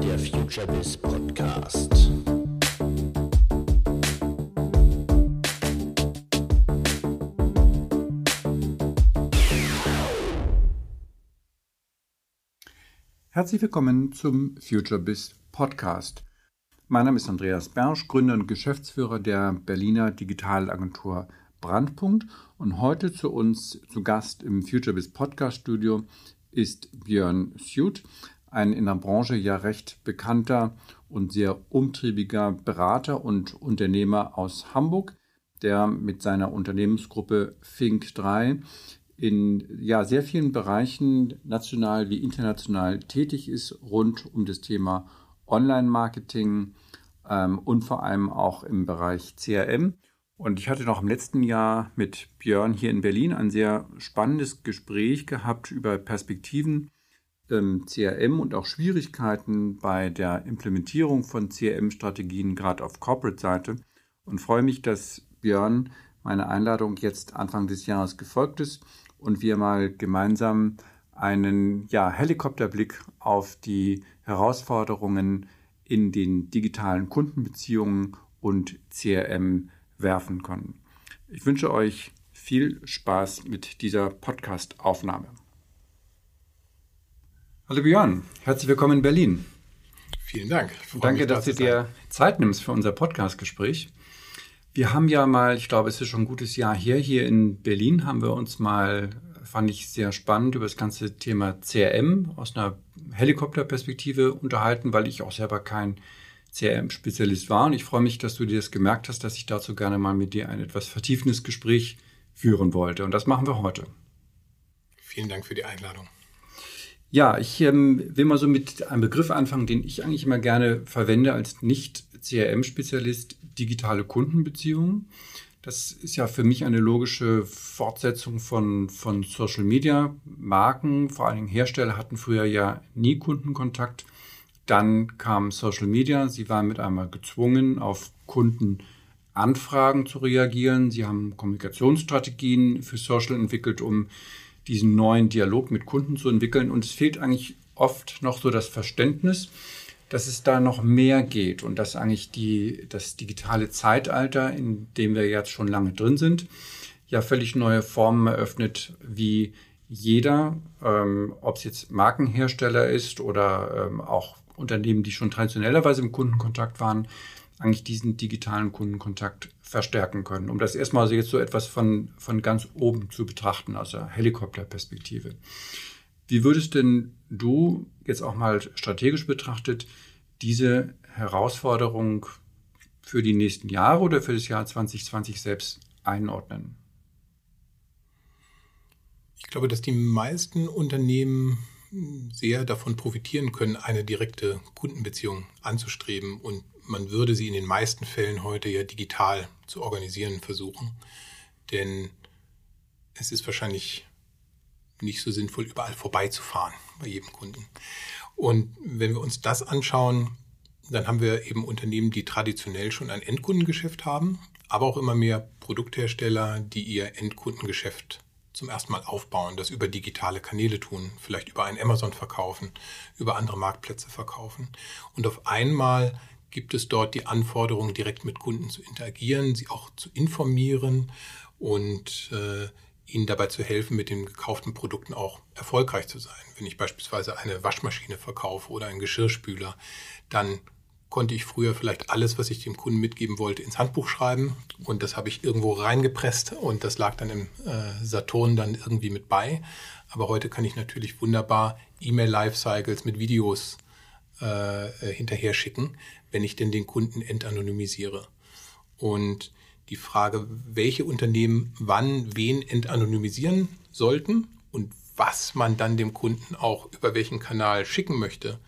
der FutureBiz Podcast. Herzlich willkommen zum FutureBiz Podcast. Mein Name ist Andreas Bersch, Gründer und Geschäftsführer der Berliner Digitalagentur Brandpunkt und heute zu uns zu Gast im FutureBiz Podcast Studio ist Björn Suit, ein in der Branche ja recht bekannter und sehr umtriebiger Berater und Unternehmer aus Hamburg, der mit seiner Unternehmensgruppe Fink 3 in ja, sehr vielen Bereichen national wie international tätig ist rund um das Thema Online-Marketing ähm, und vor allem auch im Bereich CRM. Und ich hatte noch im letzten Jahr mit Björn hier in Berlin ein sehr spannendes Gespräch gehabt über Perspektiven ähm, CRM und auch Schwierigkeiten bei der Implementierung von CRM-Strategien, gerade auf Corporate-Seite. Und freue mich, dass Björn meine Einladung jetzt Anfang des Jahres gefolgt ist und wir mal gemeinsam einen ja, Helikopterblick auf die Herausforderungen in den digitalen Kundenbeziehungen und CRM werfen können. Ich wünsche euch viel Spaß mit dieser Podcast-Aufnahme. Hallo Björn, herzlich willkommen in Berlin. Vielen Dank. Danke, dass du dir Zeit nimmst für unser Podcast-Gespräch. Wir haben ja mal, ich glaube, es ist schon ein gutes Jahr her, hier in Berlin haben wir uns mal fand ich sehr spannend, über das ganze Thema CRM aus einer Helikopterperspektive unterhalten, weil ich auch selber kein CRM-Spezialist war. Und ich freue mich, dass du dir das gemerkt hast, dass ich dazu gerne mal mit dir ein etwas vertiefendes Gespräch führen wollte. Und das machen wir heute. Vielen Dank für die Einladung. Ja, ich ähm, will mal so mit einem Begriff anfangen, den ich eigentlich immer gerne verwende als Nicht-CRM-Spezialist, digitale Kundenbeziehungen. Das ist ja für mich eine logische Fortsetzung von, von Social Media. Marken, vor allen Dingen Hersteller, hatten früher ja nie Kundenkontakt. Dann kam Social Media. Sie waren mit einmal gezwungen, auf Kundenanfragen zu reagieren. Sie haben Kommunikationsstrategien für Social entwickelt, um diesen neuen Dialog mit Kunden zu entwickeln. Und es fehlt eigentlich oft noch so das Verständnis, dass es da noch mehr geht und dass eigentlich die, das digitale Zeitalter, in dem wir jetzt schon lange drin sind, ja völlig neue Formen eröffnet, wie jeder, ähm, ob es jetzt Markenhersteller ist oder ähm, auch Unternehmen, die schon traditionellerweise im Kundenkontakt waren, eigentlich diesen digitalen Kundenkontakt verstärken können. Um das erstmal jetzt so etwas von, von ganz oben zu betrachten, also Helikopterperspektive. Wie würdest denn du jetzt auch mal strategisch betrachtet diese Herausforderung für die nächsten Jahre oder für das Jahr 2020 selbst einordnen? Ich glaube, dass die meisten Unternehmen sehr davon profitieren können, eine direkte Kundenbeziehung anzustreben. Und man würde sie in den meisten Fällen heute ja digital zu organisieren versuchen. Denn es ist wahrscheinlich nicht so sinnvoll, überall vorbeizufahren bei jedem Kunden. Und wenn wir uns das anschauen, dann haben wir eben Unternehmen, die traditionell schon ein Endkundengeschäft haben, aber auch immer mehr Produkthersteller, die ihr Endkundengeschäft zum ersten Mal aufbauen, das über digitale Kanäle tun, vielleicht über ein Amazon verkaufen, über andere Marktplätze verkaufen. Und auf einmal gibt es dort die Anforderung, direkt mit Kunden zu interagieren, sie auch zu informieren und äh, ihnen dabei zu helfen, mit den gekauften Produkten auch erfolgreich zu sein. Wenn ich beispielsweise eine Waschmaschine verkaufe oder einen Geschirrspüler, dann konnte ich früher vielleicht alles, was ich dem Kunden mitgeben wollte, ins Handbuch schreiben und das habe ich irgendwo reingepresst und das lag dann im äh, Saturn dann irgendwie mit bei. Aber heute kann ich natürlich wunderbar E-Mail-Lifecycles mit Videos äh, äh hinterher schicken, wenn ich denn den Kunden entanonymisiere. Und die Frage, welche Unternehmen wann wen entanonymisieren sollten und was man dann dem Kunden auch über welchen Kanal schicken möchte,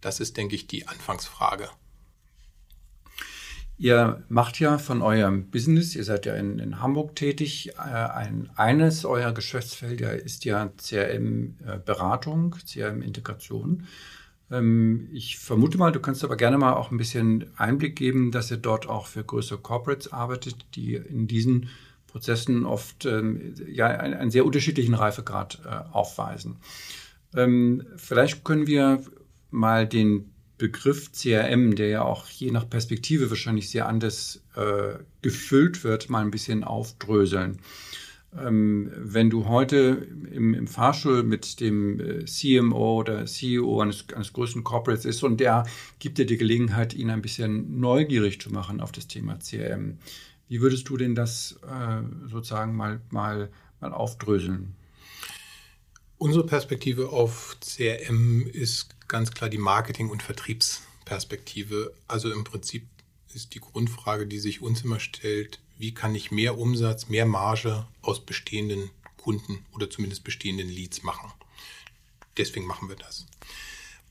das ist, denke ich, die Anfangsfrage. Ihr macht ja von eurem Business, ihr seid ja in, in Hamburg tätig, äh, ein, eines eurer Geschäftsfelder ist ja CRM-Beratung, CRM-Integration. Ähm, ich vermute mal, du kannst aber gerne mal auch ein bisschen Einblick geben, dass ihr dort auch für größere Corporates arbeitet, die in diesen Prozessen oft ähm, ja einen, sehr unterschiedlichen Reifegrad äh, aufweisen. Ähm, vielleicht können wir mal den Begriff CRM, der ja auch je nach Perspektive wahrscheinlich sehr anders äh, gefüllt wird, mal ein bisschen aufdröseln. Ähm, wenn du heute im, im Fahrstuhl mit dem äh, CMO oder CEO eines, eines größten Corporates ist und der gibt dir die Gelegenheit, ihn ein bisschen neugierig zu machen auf das Thema CRM. Wie würdest du denn das äh, sozusagen mal, mal, mal aufdröseln? Unsere Perspektive auf CRM ist ganz klar die Marketing- und Vertriebsperspektive. Also im Prinzip ist die Grundfrage, die sich uns immer stellt, wie kann ich mehr Umsatz, mehr Marge aus bestehenden Kunden oder zumindest bestehenden Leads machen. Deswegen machen wir das.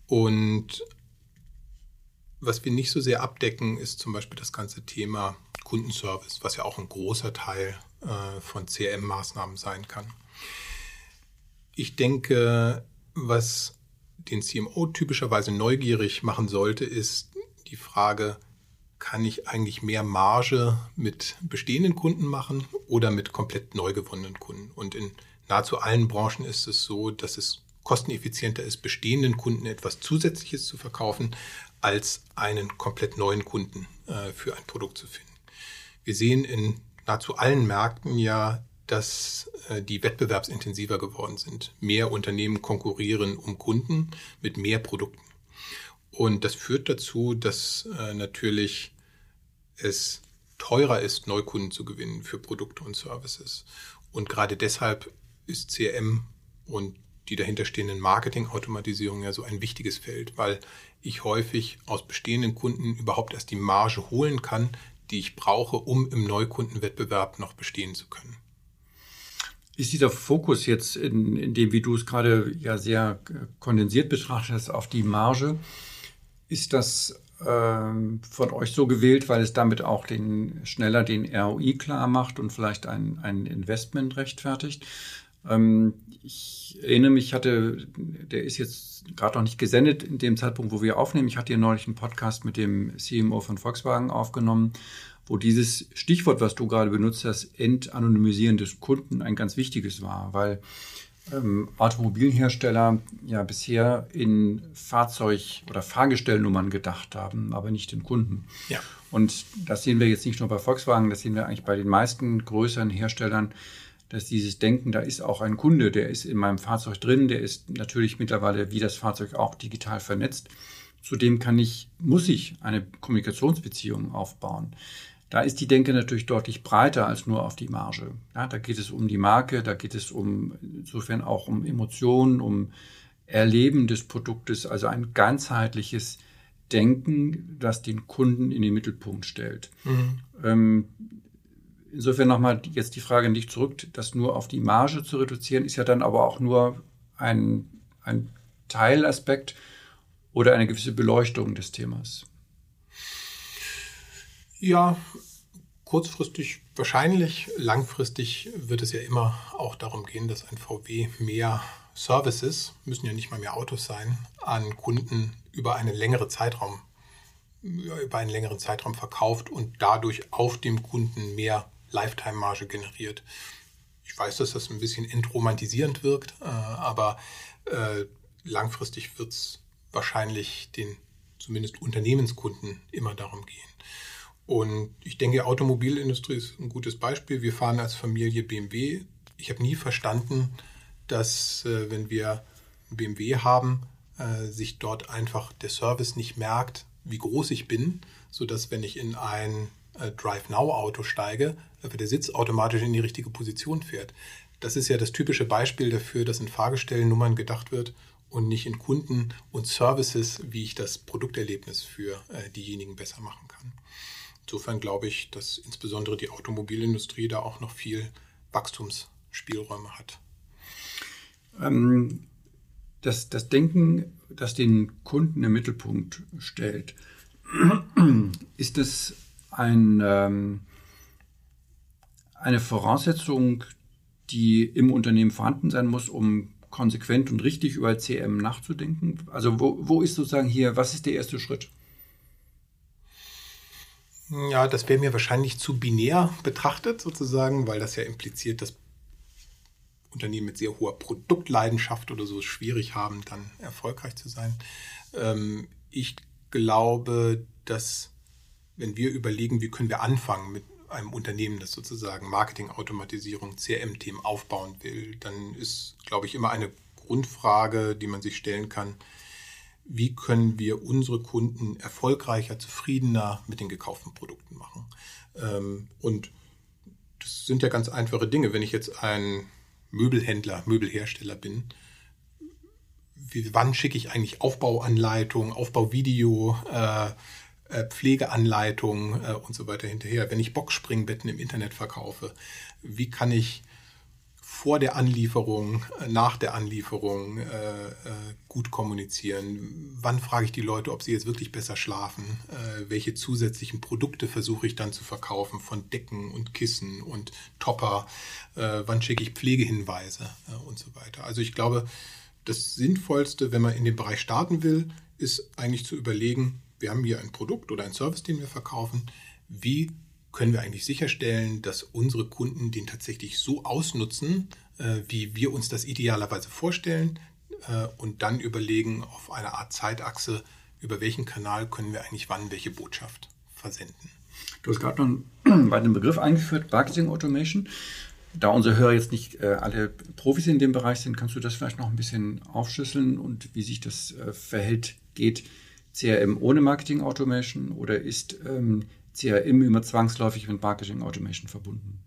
Und was wir nicht so sehr abdecken, ist zum Beispiel das ganze Thema Kundenservice, was ja auch ein großer Teil äh, von CRM-Maßnahmen sein kann. Ich denke, was den CMO typischerweise neugierig machen sollte, ist die Frage, kann ich eigentlich mehr Marge mit bestehenden Kunden machen oder mit komplett neu gewonnenen Kunden? Und in nahezu allen Branchen ist es so, dass es kosteneffizienter ist, bestehenden Kunden etwas Zusätzliches zu verkaufen, als einen komplett neuen Kunden äh, für ein Produkt zu finden. Wir sehen in nahezu allen Märkten ja dass äh, die wettbewerbsintensiver geworden sind. Mehr Unternehmen konkurrieren um Kunden mit mehr Produkten. Und das führt dazu, dass äh, natürlich es teurer ist, Neukunden zu gewinnen für Produkte und Services. Und gerade deshalb ist CRM und die dahinterstehenden Marketing-Automatisierung ja so ein wichtiges Feld, weil ich häufig aus bestehenden Kunden überhaupt erst die Marge holen kann, die ich brauche, um im Neukundenwettbewerb noch bestehen zu können. Ist dieser Fokus jetzt, in, in dem, wie du es gerade ja sehr kondensiert betrachtet hast, auf die Marge, ist das ähm, von euch so gewählt, weil es damit auch den, schneller den ROI klar macht und vielleicht ein, ein Investment rechtfertigt? Ähm, ich erinnere mich, hatte, der ist jetzt gerade noch nicht gesendet in dem Zeitpunkt, wo wir aufnehmen. Ich hatte hier neulich einen Podcast mit dem CMO von Volkswagen aufgenommen wo dieses Stichwort, was du gerade benutzt hast, Entanonymisieren des Kunden ein ganz wichtiges war, weil ähm, Automobilhersteller ja bisher in Fahrzeug- oder Fahrgestellnummern gedacht haben, aber nicht in Kunden. Ja. Und das sehen wir jetzt nicht nur bei Volkswagen, das sehen wir eigentlich bei den meisten größeren Herstellern, dass dieses Denken, da ist auch ein Kunde, der ist in meinem Fahrzeug drin, der ist natürlich mittlerweile wie das Fahrzeug auch digital vernetzt. Zudem kann ich, muss ich eine Kommunikationsbeziehung aufbauen. Da ist die Denke natürlich deutlich breiter als nur auf die Marge. Ja, da geht es um die Marke, da geht es um insofern auch um Emotionen, um Erleben des Produktes, also ein ganzheitliches Denken, das den Kunden in den Mittelpunkt stellt. Mhm. Ähm, insofern nochmal jetzt die Frage nicht zurück, das nur auf die Marge zu reduzieren, ist ja dann aber auch nur ein, ein Teilaspekt oder eine gewisse Beleuchtung des Themas. Ja, kurzfristig wahrscheinlich. Langfristig wird es ja immer auch darum gehen, dass ein VW mehr Services, müssen ja nicht mal mehr Autos sein, an Kunden über einen längeren Zeitraum über einen längeren Zeitraum verkauft und dadurch auf dem Kunden mehr Lifetime-Marge generiert. Ich weiß, dass das ein bisschen entromantisierend wirkt, äh, aber äh, langfristig wird es wahrscheinlich den zumindest Unternehmenskunden immer darum gehen. Und ich denke, Automobilindustrie ist ein gutes Beispiel. Wir fahren als Familie BMW. Ich habe nie verstanden, dass äh, wenn wir BMW haben, äh, sich dort einfach der Service nicht merkt, wie groß ich bin, sodass wenn ich in ein äh, Drive Now Auto steige, der Sitz automatisch in die richtige Position fährt. Das ist ja das typische Beispiel dafür, dass in Fahrgestellnummern gedacht wird und nicht in Kunden und Services, wie ich das Produkterlebnis für äh, diejenigen besser machen kann. Insofern glaube ich, dass insbesondere die Automobilindustrie da auch noch viel Wachstumsspielräume hat. Ähm, das, das Denken, das den Kunden im Mittelpunkt stellt, ist es ein, ähm, eine Voraussetzung, die im Unternehmen vorhanden sein muss, um konsequent und richtig über CM nachzudenken? Also wo, wo ist sozusagen hier, was ist der erste Schritt? Ja, das wäre mir wahrscheinlich zu binär betrachtet, sozusagen, weil das ja impliziert, dass Unternehmen mit sehr hoher Produktleidenschaft oder so schwierig haben, dann erfolgreich zu sein. Ähm, ich glaube, dass wenn wir überlegen, wie können wir anfangen mit einem Unternehmen, das sozusagen Marketingautomatisierung, CRM-Themen aufbauen will, dann ist, glaube ich, immer eine Grundfrage, die man sich stellen kann, wie können wir unsere Kunden erfolgreicher, zufriedener mit den gekauften Produkten machen. Ähm, und das sind ja ganz einfache Dinge. Wenn ich jetzt ein Möbelhändler, Möbelhersteller bin, wie, wann schicke ich eigentlich Aufbauanleitung, Aufbauvideo, äh, äh, Pflegeanleitung äh, und so weiter hinterher? Wenn ich Boxspringbetten im Internet verkaufe, wie kann ich vor der Anlieferung, äh, nach der Anlieferung äh, äh, gut kommunizieren? Wann frage ich die Leute, ob sie jetzt wirklich besser schlafen? Äh, welche zusätzlichen Produkte versuche ich dann zu verkaufen von Decken und Kissen und Topper? Äh, wann schicke ich Pflegehinweise äh, und so weiter? Also ich glaube, das Sinnvollste, wenn man in den Bereich starten will, ist eigentlich zu überlegen, wir haben hier ein Produkt oder ein Service, den wir verkaufen. Wie können wir eigentlich sicherstellen, dass unsere Kunden den tatsächlich so ausnutzen, äh, wie wir uns das idealerweise vorstellen äh, und dann überlegen auf einer Art Zeitachse, über welchen Kanal können wir eigentlich wann welche Botschaft versenden. Du hast gerade noch bei dem Begriff eingeführt, Marketing Automation. Da unsere Hörer jetzt nicht äh, alle Profis in dem Bereich sind, kannst du das vielleicht noch ein bisschen aufschlüsseln und wie sich das verhält, geht CRM ohne Marketing Automation oder ist ähm, CRM immer zwangsläufig mit Marketing Automation verbunden?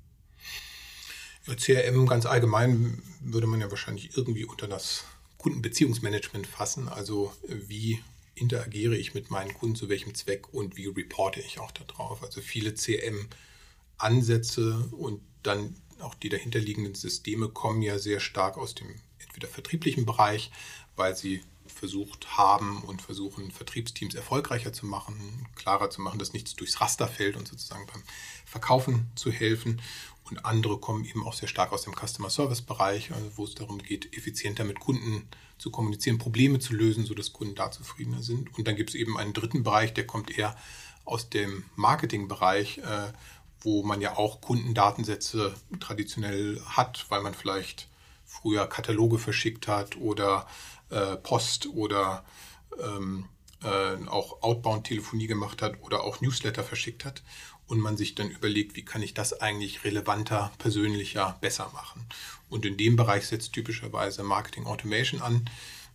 CRM ganz allgemein würde man ja wahrscheinlich irgendwie unter das Kundenbeziehungsmanagement fassen. Also wie interagiere ich mit meinen Kunden zu welchem Zweck und wie reporte ich auch darauf. Also viele CRM-Ansätze und dann auch die dahinterliegenden Systeme kommen ja sehr stark aus dem entweder vertrieblichen Bereich, weil sie versucht haben und versuchen, Vertriebsteams erfolgreicher zu machen, klarer zu machen, dass nichts durchs Raster fällt und sozusagen beim Verkaufen zu helfen. Und andere kommen eben auch sehr stark aus dem Customer Service Bereich, also wo es darum geht, effizienter mit Kunden zu kommunizieren, Probleme zu lösen, sodass Kunden da zufriedener sind. Und dann gibt es eben einen dritten Bereich, der kommt eher aus dem Marketingbereich, äh, wo man ja auch Kundendatensätze traditionell hat, weil man vielleicht früher Kataloge verschickt hat oder äh, Post oder ähm, äh, auch Outbound-Telefonie gemacht hat oder auch Newsletter verschickt hat und man sich dann überlegt, wie kann ich das eigentlich relevanter, persönlicher, besser machen. Und in dem Bereich setzt typischerweise Marketing Automation an,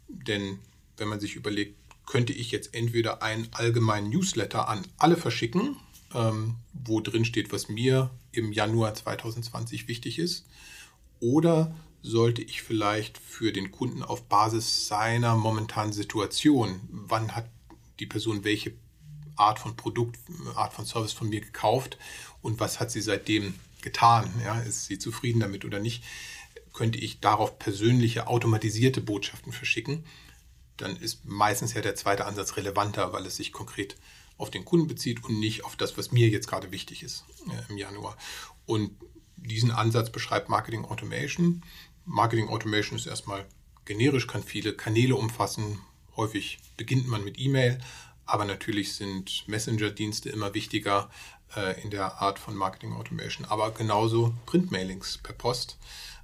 denn wenn man sich überlegt, könnte ich jetzt entweder einen allgemeinen Newsletter an alle verschicken, ähm, wo drin steht, was mir im Januar 2020 wichtig ist, oder sollte ich vielleicht für den Kunden auf Basis seiner momentanen Situation, wann hat die Person welche Art von Produkt, Art von Service von mir gekauft und was hat sie seitdem getan? Ja, ist sie zufrieden damit oder nicht? Könnte ich darauf persönliche automatisierte Botschaften verschicken? Dann ist meistens ja der zweite Ansatz relevanter, weil es sich konkret auf den Kunden bezieht und nicht auf das, was mir jetzt gerade wichtig ist äh, im Januar. Und diesen Ansatz beschreibt Marketing Automation. Marketing Automation ist erstmal generisch, kann viele Kanäle umfassen. Häufig beginnt man mit E-Mail, aber natürlich sind Messenger-Dienste immer wichtiger äh, in der Art von Marketing Automation. Aber genauso Printmailings per Post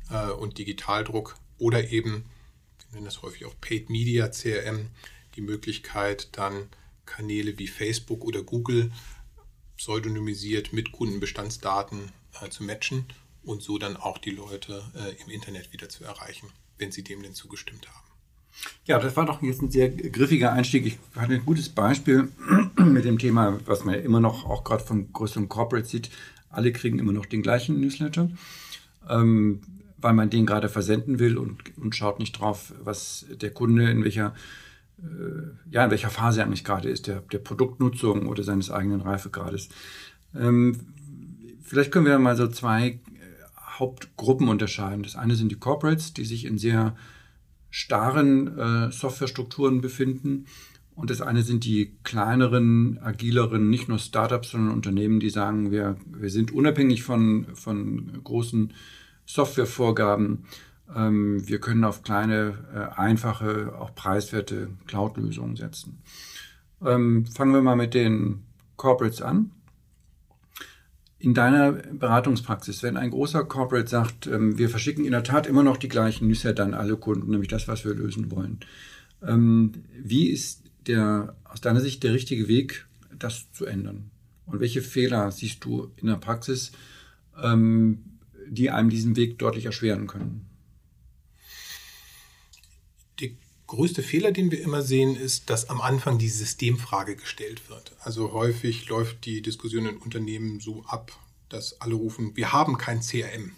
äh, und Digitaldruck oder eben, wir nennen das häufig auch Paid Media CRM, die Möglichkeit dann Kanäle wie Facebook oder Google pseudonymisiert mit Kundenbestandsdaten äh, zu matchen und so dann auch die Leute äh, im Internet wieder zu erreichen, wenn sie dem denn zugestimmt haben. Ja, das war doch jetzt ein sehr griffiger Einstieg. Ich hatte ein gutes Beispiel mit dem Thema, was man ja immer noch auch gerade von größeren Corporates sieht. Alle kriegen immer noch den gleichen Newsletter, ähm, weil man den gerade versenden will und, und schaut nicht drauf, was der Kunde in welcher äh, ja, in welcher Phase eigentlich gerade ist, der, der Produktnutzung oder seines eigenen Reifegrades. Ähm, vielleicht können wir mal so zwei Hauptgruppen unterscheiden. Das eine sind die Corporates, die sich in sehr starren äh, Softwarestrukturen befinden. Und das eine sind die kleineren, agileren, nicht nur Startups, sondern Unternehmen, die sagen, wir, wir sind unabhängig von, von großen Softwarevorgaben. Ähm, wir können auf kleine, äh, einfache, auch preiswerte Cloud-Lösungen setzen. Ähm, fangen wir mal mit den Corporates an in deiner Beratungspraxis, wenn ein großer Corporate sagt, ähm, wir verschicken in der Tat immer noch die gleichen Newsletter an alle Kunden, nämlich das, was wir lösen wollen, ähm, wie ist der aus deiner Sicht der richtige Weg, das zu ändern? Und welche Fehler siehst du in der Praxis, ähm, die einem diesen Weg deutlich erschweren können? Der größte Fehler, den wir immer sehen, ist, dass am Anfang die Systemfrage gestellt wird. Also häufig läuft die Diskussion in Unternehmen so ab, dass alle rufen, wir haben kein CRM.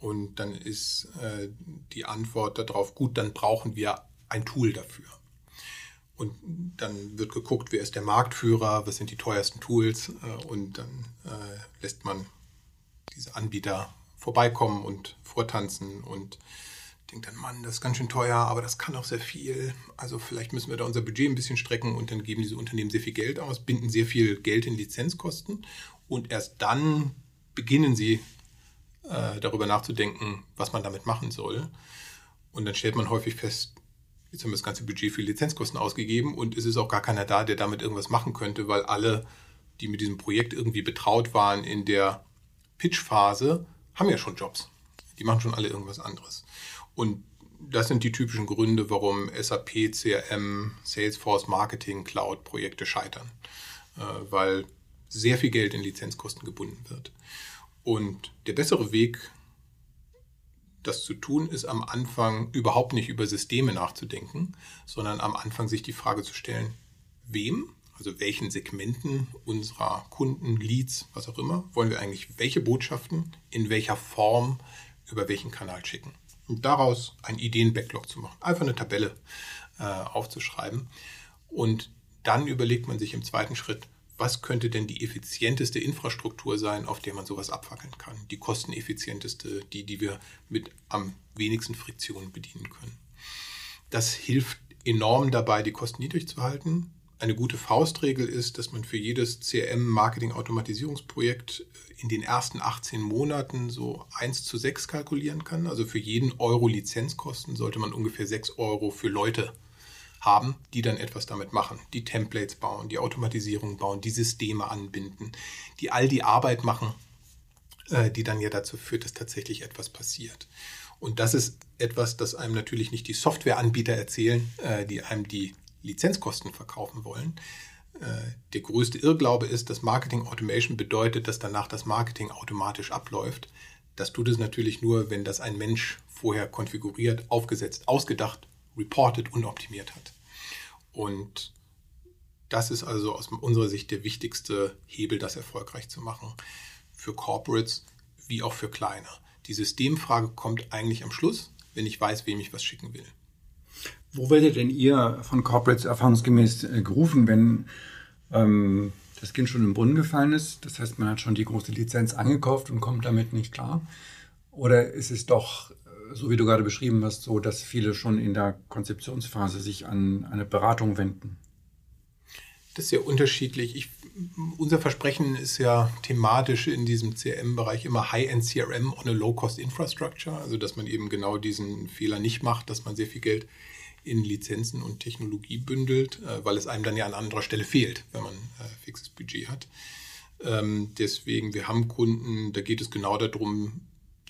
Und dann ist äh, die Antwort darauf, gut, dann brauchen wir ein Tool dafür. Und dann wird geguckt, wer ist der Marktführer, was sind die teuersten Tools äh, und dann äh, lässt man diese Anbieter vorbeikommen und vortanzen und denkt dann, Mann, das ist ganz schön teuer, aber das kann auch sehr viel. Also vielleicht müssen wir da unser Budget ein bisschen strecken und dann geben diese Unternehmen sehr viel Geld aus, binden sehr viel Geld in Lizenzkosten und erst dann beginnen sie äh, darüber nachzudenken, was man damit machen soll. Und dann stellt man häufig fest, jetzt haben wir das ganze Budget für Lizenzkosten ausgegeben und es ist auch gar keiner da, der damit irgendwas machen könnte, weil alle, die mit diesem Projekt irgendwie betraut waren in der Pitch-Phase, haben ja schon Jobs. Die machen schon alle irgendwas anderes. Und das sind die typischen Gründe, warum SAP, CRM, Salesforce, Marketing, Cloud-Projekte scheitern. Äh, weil sehr viel Geld in Lizenzkosten gebunden wird. Und der bessere Weg, das zu tun, ist am Anfang überhaupt nicht über Systeme nachzudenken, sondern am Anfang sich die Frage zu stellen, wem, also welchen Segmenten unserer Kunden, Leads, was auch immer, wollen wir eigentlich welche Botschaften in welcher Form über welchen Kanal schicken. Und daraus einen Ideen-Backlog zu machen, einfach eine Tabelle äh, aufzuschreiben. Und dann überlegt man sich im zweiten Schritt, was könnte denn die effizienteste Infrastruktur sein, auf der man sowas abfackeln kann? Die kosteneffizienteste, die, die wir mit am wenigsten Friktion bedienen können. Das hilft enorm dabei, die Kosten niedrig zu halten. Eine gute Faustregel ist, dass man für jedes CRM-Marketing-Automatisierungsprojekt in den ersten 18 Monaten so 1 zu 6 kalkulieren kann. Also für jeden Euro Lizenzkosten sollte man ungefähr 6 Euro für Leute haben, die dann etwas damit machen, die Templates bauen, die Automatisierung bauen, die Systeme anbinden, die all die Arbeit machen, äh, die dann ja dazu führt, dass tatsächlich etwas passiert. Und das ist etwas, das einem natürlich nicht die Softwareanbieter erzählen, äh, die einem die Lizenzkosten verkaufen wollen. Äh, der größte Irrglaube ist, dass Marketing Automation bedeutet, dass danach das Marketing automatisch abläuft. Das tut es natürlich nur, wenn das ein Mensch vorher konfiguriert, aufgesetzt, ausgedacht, reported und optimiert hat. Und das ist also aus unserer Sicht der wichtigste Hebel, das erfolgreich zu machen. Für Corporates wie auch für kleine. Die Systemfrage kommt eigentlich am Schluss, wenn ich weiß, wem ich was schicken will. Wo werdet denn ihr von Corporates erfahrungsgemäß äh, gerufen, wenn ähm, das Kind schon im Brunnen gefallen ist? Das heißt, man hat schon die große Lizenz angekauft und kommt damit nicht klar? Oder ist es doch so wie du gerade beschrieben hast, so, dass viele schon in der Konzeptionsphase sich an eine Beratung wenden? Das ist ja unterschiedlich. Ich, unser Versprechen ist ja thematisch in diesem CRM-Bereich immer High-End CRM on a Low-Cost Infrastructure, also dass man eben genau diesen Fehler nicht macht, dass man sehr viel Geld in Lizenzen und Technologie bündelt, äh, weil es einem dann ja an anderer Stelle fehlt, wenn man äh, fixes Budget hat. Ähm, deswegen, wir haben Kunden, da geht es genau darum,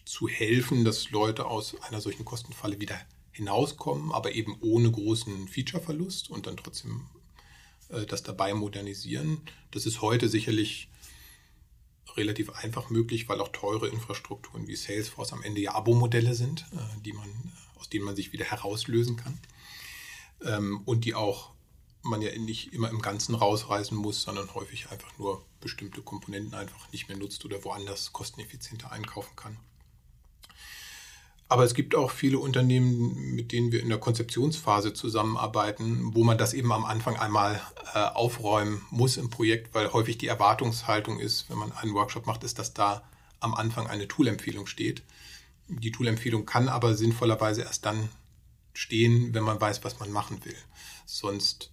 zu helfen, dass Leute aus einer solchen Kostenfalle wieder hinauskommen, aber eben ohne großen Featureverlust und dann trotzdem äh, das dabei modernisieren. Das ist heute sicherlich relativ einfach möglich, weil auch teure Infrastrukturen wie Salesforce am Ende ja Abo-Modelle sind, äh, die man, aus denen man sich wieder herauslösen kann. Ähm, und die auch man ja nicht immer im Ganzen rausreißen muss, sondern häufig einfach nur bestimmte Komponenten einfach nicht mehr nutzt oder woanders kosteneffizienter einkaufen kann. Aber es gibt auch viele Unternehmen, mit denen wir in der Konzeptionsphase zusammenarbeiten, wo man das eben am Anfang einmal äh, aufräumen muss im Projekt, weil häufig die Erwartungshaltung ist, wenn man einen Workshop macht, ist, dass da am Anfang eine Toolempfehlung steht. Die Toolempfehlung kann aber sinnvollerweise erst dann stehen, wenn man weiß, was man machen will. Sonst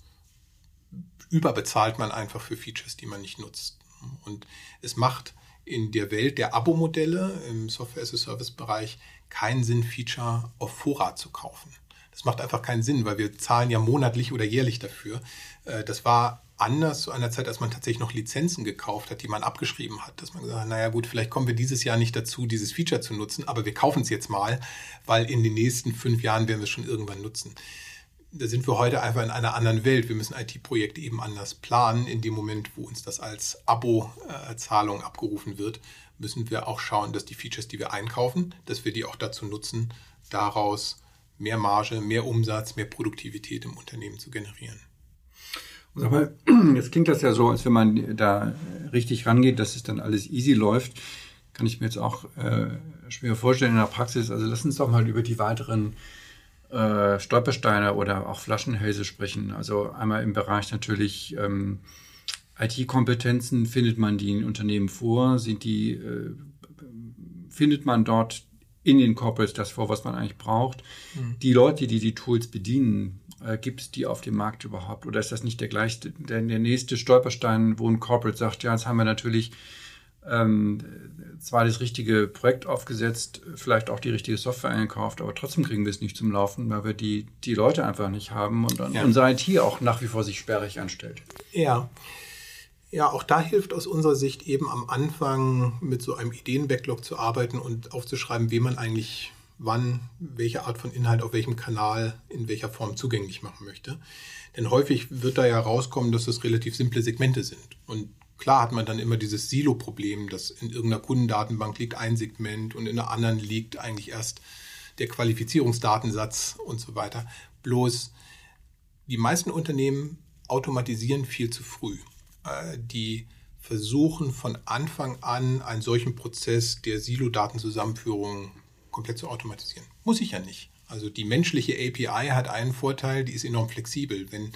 überbezahlt man einfach für Features, die man nicht nutzt. Und es macht in der Welt der Abo-Modelle im Software-as-a-Service-Bereich keinen Sinn, Feature auf Vorrat zu kaufen. Das macht einfach keinen Sinn, weil wir zahlen ja monatlich oder jährlich dafür. Äh, das war anders zu einer Zeit, als man tatsächlich noch Lizenzen gekauft hat, die man abgeschrieben hat. Dass man gesagt hat, naja gut, vielleicht kommen wir dieses Jahr nicht dazu, dieses Feature zu nutzen, aber wir kaufen es jetzt mal, weil in den nächsten fünf Jahren werden wir es schon irgendwann nutzen. da sind wir heute einfach in einer anderen Welt. Wir müssen IT-Projekte eben anders planen. In dem Moment, wo uns das als Abo-Zahlung abgerufen wird, müssen wir auch schauen, dass die Features, die wir einkaufen, dass wir die auch dazu nutzen, daraus mehr Marge, mehr Umsatz, mehr Produktivität im Unternehmen zu generieren. Sag mal, jetzt klingt das ja so, als wenn man da richtig rangeht, dass es dann alles easy läuft. Kann ich mir jetzt auch äh, schwer vorstellen in der Praxis. Also lass uns doch mal über die weiteren äh, Stolpersteine oder auch Flaschenhälse sprechen. Also einmal im Bereich natürlich ähm, IT-Kompetenzen, findet man die in Unternehmen vor? Sind die, äh, findet man dort in den Corporates das vor, was man eigentlich braucht? Mhm. Die Leute, die die Tools bedienen, äh, gibt es die auf dem Markt überhaupt? Oder ist das nicht der gleiche, der, der nächste Stolperstein, wo ein Corporate sagt, ja, jetzt haben wir natürlich ähm, zwar das richtige Projekt aufgesetzt, vielleicht auch die richtige Software eingekauft, aber trotzdem kriegen wir es nicht zum Laufen, weil wir die, die Leute einfach nicht haben und ja. unser IT auch nach wie vor sich sperrig anstellt. Ja. Ja, auch da hilft aus unserer Sicht eben am Anfang mit so einem Ideen-Backlog zu arbeiten und aufzuschreiben, wem man eigentlich wann, welche Art von Inhalt auf welchem Kanal in welcher Form zugänglich machen möchte. Denn häufig wird da ja rauskommen, dass das relativ simple Segmente sind. Und Klar hat man dann immer dieses Silo-Problem, dass in irgendeiner Kundendatenbank liegt ein Segment und in einer anderen liegt eigentlich erst der Qualifizierungsdatensatz und so weiter. Bloß die meisten Unternehmen automatisieren viel zu früh. Äh, die versuchen von Anfang an einen solchen Prozess der Silo-Datenzusammenführung komplett zu automatisieren. Muss ich ja nicht. Also die menschliche API hat einen Vorteil, die ist enorm flexibel. Wenn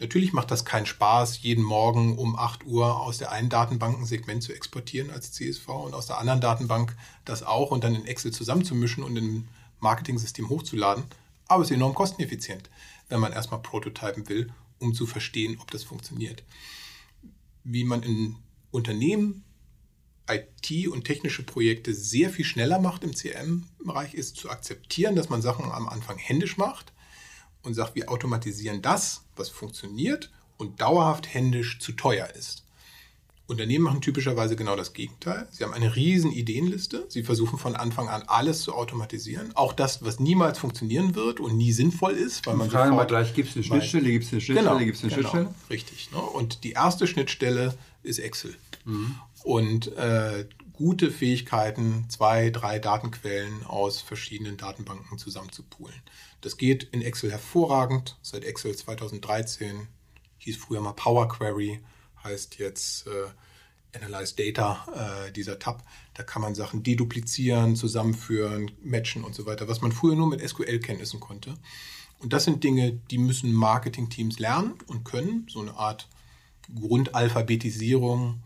Natürlich macht das keinen Spaß, jeden Morgen um 8 Uhr aus der einen Datenbank ein Segment zu exportieren als CSV und aus der anderen Datenbank das auch und dann in Excel zusammenzumischen und im Marketing-System hochzuladen. Aber es ist enorm kosteneffizient, wenn man erstmal prototypen will, um zu verstehen, ob das funktioniert. Wie man in Unternehmen IT und technische Projekte sehr viel schneller macht im CRM-Bereich, ist zu akzeptieren, dass man Sachen am Anfang händisch macht und sagt, wir automatisieren das, was funktioniert und dauerhaft händisch zu teuer ist. Unternehmen machen typischerweise genau das Gegenteil. Sie haben eine riesen Ideenliste. Sie versuchen von Anfang an alles zu automatisieren. Auch das, was niemals funktionieren wird und nie sinnvoll ist. Weil man fragen wir gleich, gibt es eine Schnittstelle, gibt es eine Schnittstelle, genau, gibt es eine genau, Schnittstelle? Richtig. Ne? Und die erste Schnittstelle ist Excel. Mhm. Und äh, gute Fähigkeiten, zwei, drei Datenquellen aus verschiedenen Datenbanken zusammenzupulen. Das geht in Excel hervorragend. Seit Excel 2013 hieß früher mal Power Query, heißt jetzt äh, Analyze Data, äh, dieser Tab. Da kann man Sachen deduplizieren, zusammenführen, matchen und so weiter, was man früher nur mit SQL-Kenntnissen konnte. Und das sind Dinge, die müssen Marketing-Teams lernen und können. So eine Art Grundalphabetisierung,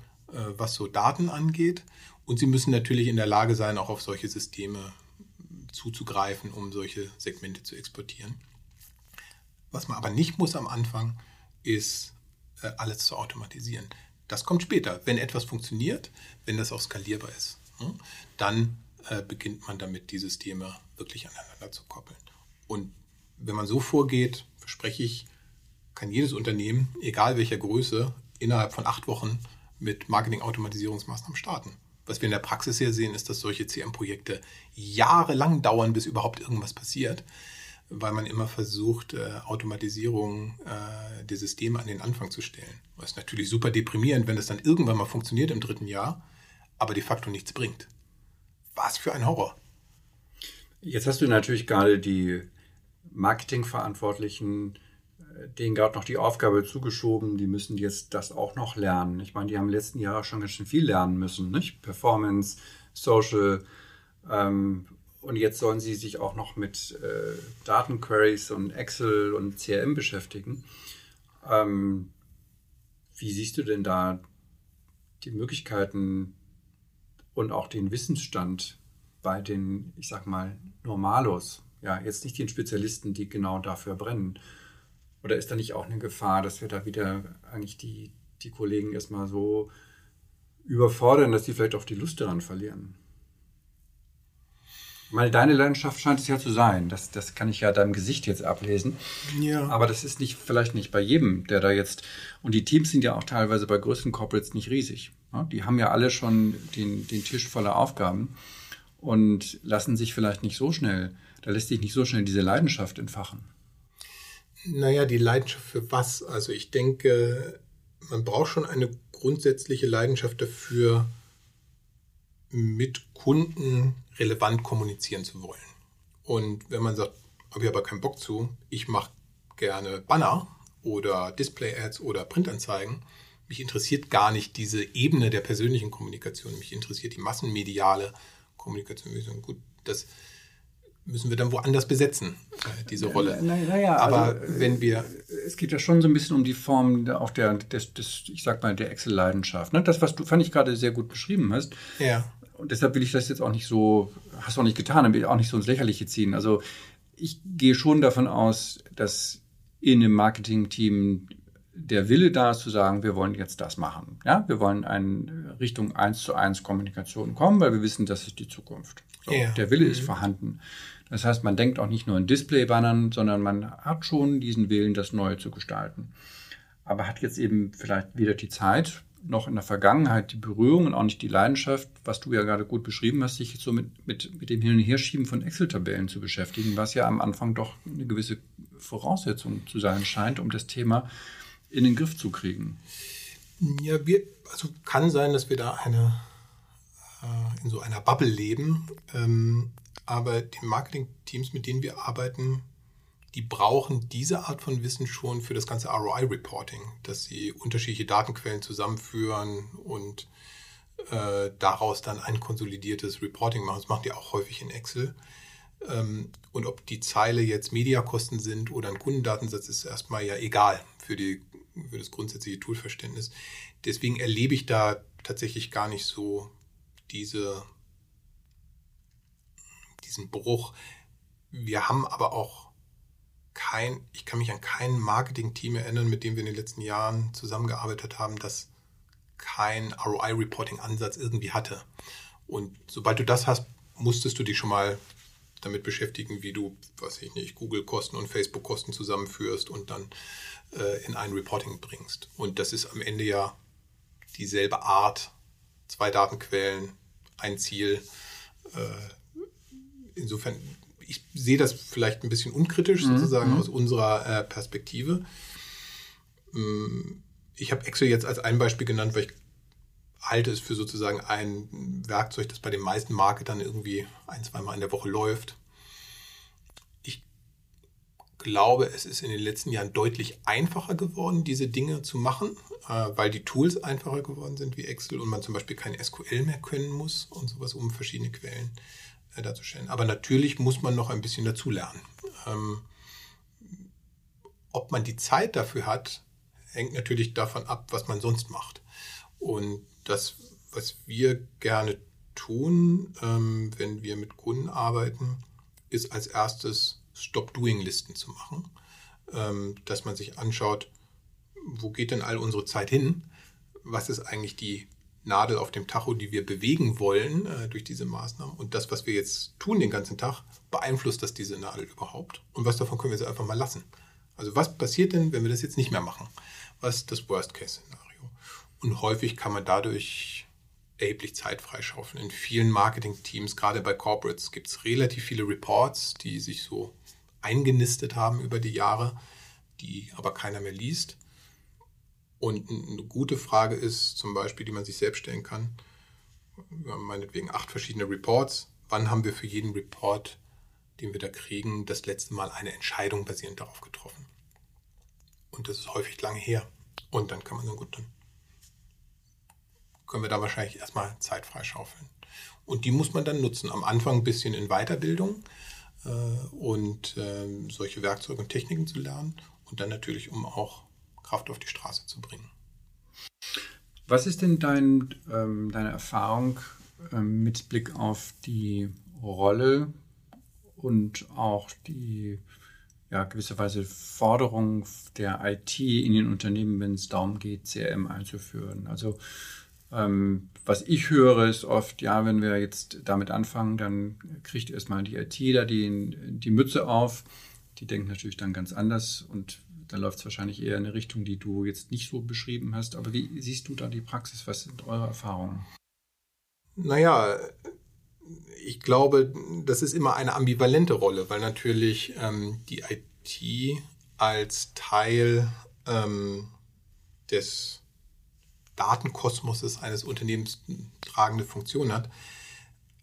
was so Daten angeht. Und sie müssen natürlich in der Lage sein, auch auf solche Systeme zuzugreifen, um solche Segmente zu exportieren. Was man aber nicht muss am Anfang, ist äh, alles zu automatisieren. Das kommt später. Wenn etwas funktioniert, wenn das auch skalierbar ist, ne, dann äh, beginnt man damit, die Systeme wirklich aneinander zu koppeln. Und wenn man so vorgeht, verspreche ich, kann jedes Unternehmen, egal welcher Größe, innerhalb von acht Wochen mit Marketing-Automatisierungsmaßnahmen starten was wir in der Praxis hier sehen, ist, dass solche CM-Projekte jahrelang dauern, bis überhaupt irgendwas passiert, weil man immer versucht, äh, Automatisierung äh, der Systeme an den Anfang zu stellen. Das ist natürlich super deprimierend, wenn das dann irgendwann mal funktioniert im dritten Jahr, aber de facto nichts bringt. Was für ein Horror. Jetzt hast du natürlich gerade die Marketingverantwortlichen denen gerade noch die Aufgabe zugeschoben, die müssen jetzt das auch noch lernen. Ich meine, die haben im letzten Jahr schon ganz schön viel lernen müssen, nicht? Performance, Social. Ähm, und jetzt sollen sie sich auch noch mit äh, Datenqueries und Excel und CRM beschäftigen. Ähm, wie siehst du denn da die Möglichkeiten und auch den Wissensstand bei den, ich sag mal, Normalos? Ja, jetzt nicht den Spezialisten, die genau dafür brennen. Oder ist da nicht auch eine Gefahr, dass wir da wieder eigentlich die, die Kollegen erstmal so überfordern, dass die vielleicht auch die Lust daran verlieren? Meine, deine Leidenschaft scheint es ja zu sein. Das, das kann ich ja deinem Gesicht jetzt ablesen. Ja. Aber das ist nicht, vielleicht nicht bei jedem, der da jetzt. Und die Teams sind ja auch teilweise bei größeren Corporates nicht riesig. Die haben ja alle schon den, den Tisch voller Aufgaben und lassen sich vielleicht nicht so schnell, da lässt sich nicht so schnell diese Leidenschaft entfachen. Naja, die Leidenschaft für was? Also ich denke, man braucht schon eine grundsätzliche Leidenschaft dafür, mit Kunden relevant kommunizieren zu wollen. Und wenn man sagt, habe ich aber keinen Bock zu, ich mache gerne Banner oder Display-Ads oder Printanzeigen, mich interessiert gar nicht diese Ebene der persönlichen Kommunikation, mich interessiert die massenmediale Kommunikation. Gut, das müssen wir dann woanders besetzen, äh, diese Rolle. Naja, na, na aber also, wenn wir. Es geht ja schon so ein bisschen um die Form auch der, des, des ich sag mal, der Excel-Leidenschaft. Ne? Das, was du, fand ich gerade sehr gut beschrieben hast. Ja. Und deshalb will ich das jetzt auch nicht so, hast du auch nicht getan, will ich auch nicht so ins Lächerliche ziehen. Also ich gehe schon davon aus, dass in einem Marketing-Team der Wille da ist zu sagen, wir wollen jetzt das machen. Ja, wir wollen in Richtung 1 zu 1 Kommunikation kommen, weil wir wissen, das ist die Zukunft. So, ja. Der Wille mhm. ist vorhanden. Das heißt, man denkt auch nicht nur in Display-Bannern, sondern man hat schon diesen Willen, das Neue zu gestalten. Aber hat jetzt eben vielleicht weder die Zeit noch in der Vergangenheit die Berührung und auch nicht die Leidenschaft, was du ja gerade gut beschrieben hast, sich so mit, mit, mit dem Hin- und Herschieben von Excel-Tabellen zu beschäftigen, was ja am Anfang doch eine gewisse Voraussetzung zu sein scheint, um das Thema in den Griff zu kriegen. Ja, wir, also kann sein, dass wir da eine äh, in so einer Bubble leben. Ähm, aber die Marketing-Teams, mit denen wir arbeiten, die brauchen diese Art von Wissen schon für das ganze ROI-Reporting, dass sie unterschiedliche Datenquellen zusammenführen und äh, daraus dann ein konsolidiertes Reporting machen. Das machen die auch häufig in Excel. Ähm, und ob die Zeile jetzt Mediakosten sind oder ein Kundendatensatz, ist erstmal ja egal für, die, für das grundsätzliche Toolverständnis. Deswegen erlebe ich da tatsächlich gar nicht so diese, diesen Bruch. Wir haben aber auch kein, ich kann mich an kein Marketing-Team erinnern, mit dem wir in den letzten Jahren zusammengearbeitet haben, das kein ROI-Reporting-Ansatz irgendwie hatte. Und sobald du das hast, musstest du dich schon mal damit beschäftigen, wie du, weiß ich nicht, Google-Kosten und Facebook-Kosten zusammenführst und dann äh, in ein Reporting bringst. Und das ist am Ende ja dieselbe Art, zwei Datenquellen, ein Ziel. Äh, insofern, ich sehe das vielleicht ein bisschen unkritisch mhm. sozusagen mhm. aus unserer äh, Perspektive. Mm, ich habe Excel jetzt als ein Beispiel genannt, weil ich halte es für sozusagen ein Werkzeug, das bei den meisten Marketern irgendwie ein, zweimal in der Woche läuft. Ich glaube, es ist in den letzten Jahren deutlich einfacher geworden, diese Dinge zu machen. Äh, weil die Tools einfacher geworden sind wie Excel und man zum Beispiel kein SQL mehr können muss und sowas, um verschiedene Quellen darzustellen. Aber natürlich muss man noch ein bisschen dazulernen. Ähm, ob man die Zeit dafür hat, hängt natürlich davon ab, was man sonst macht. Und das, was wir gerne tun, ähm, wenn wir mit Kunden arbeiten, ist als erstes Stop-Doing-Listen zu machen. Ähm, dass man sich anschaut, wo geht denn all unsere Zeit hin? Was ist eigentlich die Nadel auf dem Tacho, die wir bewegen wollen äh, durch diese Maßnahmen? Und das, was wir jetzt tun den ganzen Tag, beeinflusst das diese Nadel überhaupt? Und was davon können wir jetzt einfach mal lassen? Also was passiert denn, wenn wir das jetzt nicht mehr machen? Was ist das Worst-Case-Szenario? Und häufig kann man dadurch erheblich Zeit freischaufeln. In vielen Marketing-Teams, gerade bei Corporates, gibt es relativ viele Reports, die sich so eingenistet haben über die Jahre, die aber keiner mehr liest. Und eine gute Frage ist zum Beispiel, die man sich selbst stellen kann, wir haben meinetwegen acht verschiedene Reports. Wann haben wir für jeden Report, den wir da kriegen, das letzte Mal eine Entscheidung basierend darauf getroffen? Und das ist häufig lange her. Und dann kann man sagen, gut, dann können wir da wahrscheinlich erstmal Zeit freischaufeln. Und die muss man dann nutzen. Am Anfang ein bisschen in Weiterbildung äh, und äh, solche Werkzeuge und Techniken zu lernen. Und dann natürlich, um auch Kraft auf die Straße zu bringen. Was ist denn dein, ähm, deine Erfahrung ähm, mit Blick auf die Rolle und auch die ja, gewisserweise Forderung der IT in den Unternehmen, wenn es darum geht, CRM einzuführen? Also ähm, was ich höre, ist oft, ja, wenn wir jetzt damit anfangen, dann kriegt erstmal die IT da die, die Mütze auf. Die denkt natürlich dann ganz anders und da läuft es wahrscheinlich eher in eine Richtung, die du jetzt nicht so beschrieben hast. Aber wie siehst du da die Praxis? Was sind eure Erfahrungen? Naja, ich glaube, das ist immer eine ambivalente Rolle, weil natürlich ähm, die IT als Teil ähm, des Datenkosmoses eines Unternehmens tragende Funktion hat.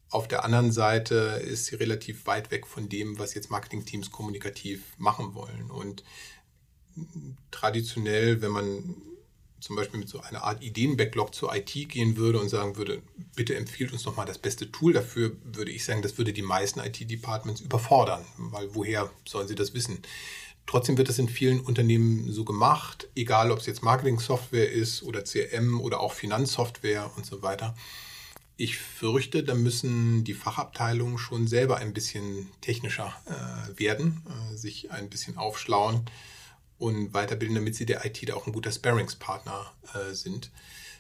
Auf der anderen Seite ist sie relativ weit weg von dem, was jetzt Marketingteams kommunikativ machen wollen. Und traditionell, wenn man zum Beispiel mit so einer Art Ideen-Backlog zur IT gehen würde und sagen würde, bitte empfiehlt uns nochmal das beste Tool dafür, würde ich sagen, das würde die meisten IT-Departments überfordern, weil woher sollen sie das wissen? Trotzdem wird das in vielen Unternehmen so gemacht, egal ob es jetzt Marketing-Software ist oder CRM oder auch Finanzsoftware und so weiter. Ich fürchte, da müssen die Fachabteilungen schon selber ein bisschen technischer äh, werden, äh, sich ein bisschen aufschlauen und weiterbilden, damit sie der IT da auch ein guter Sparringspartner äh, sind.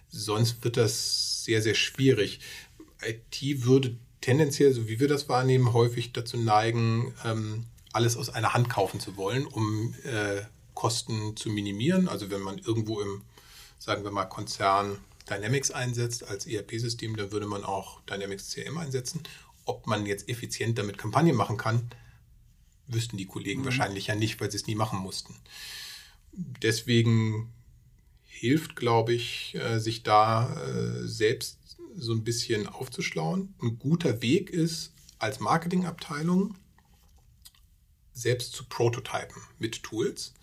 Sonst wird das sehr, sehr schwierig. IT würde tendenziell, so wie wir das wahrnehmen, häufig dazu neigen, ähm, alles aus einer Hand kaufen zu wollen, um äh, Kosten zu minimieren. Also wenn man irgendwo im, sagen wir mal, Konzern Dynamics einsetzt als ERP-System, dann würde man auch Dynamics CM einsetzen. Ob man jetzt effizient damit Kampagnen machen kann, wüssten die Kollegen mhm. wahrscheinlich ja nicht, weil sie es nie machen mussten. Deswegen hilft, glaube ich, äh, sich da äh, selbst so ein bisschen aufzuschlauen. Ein guter Weg ist, als Marketingabteilung selbst zu prototypen mit Tools.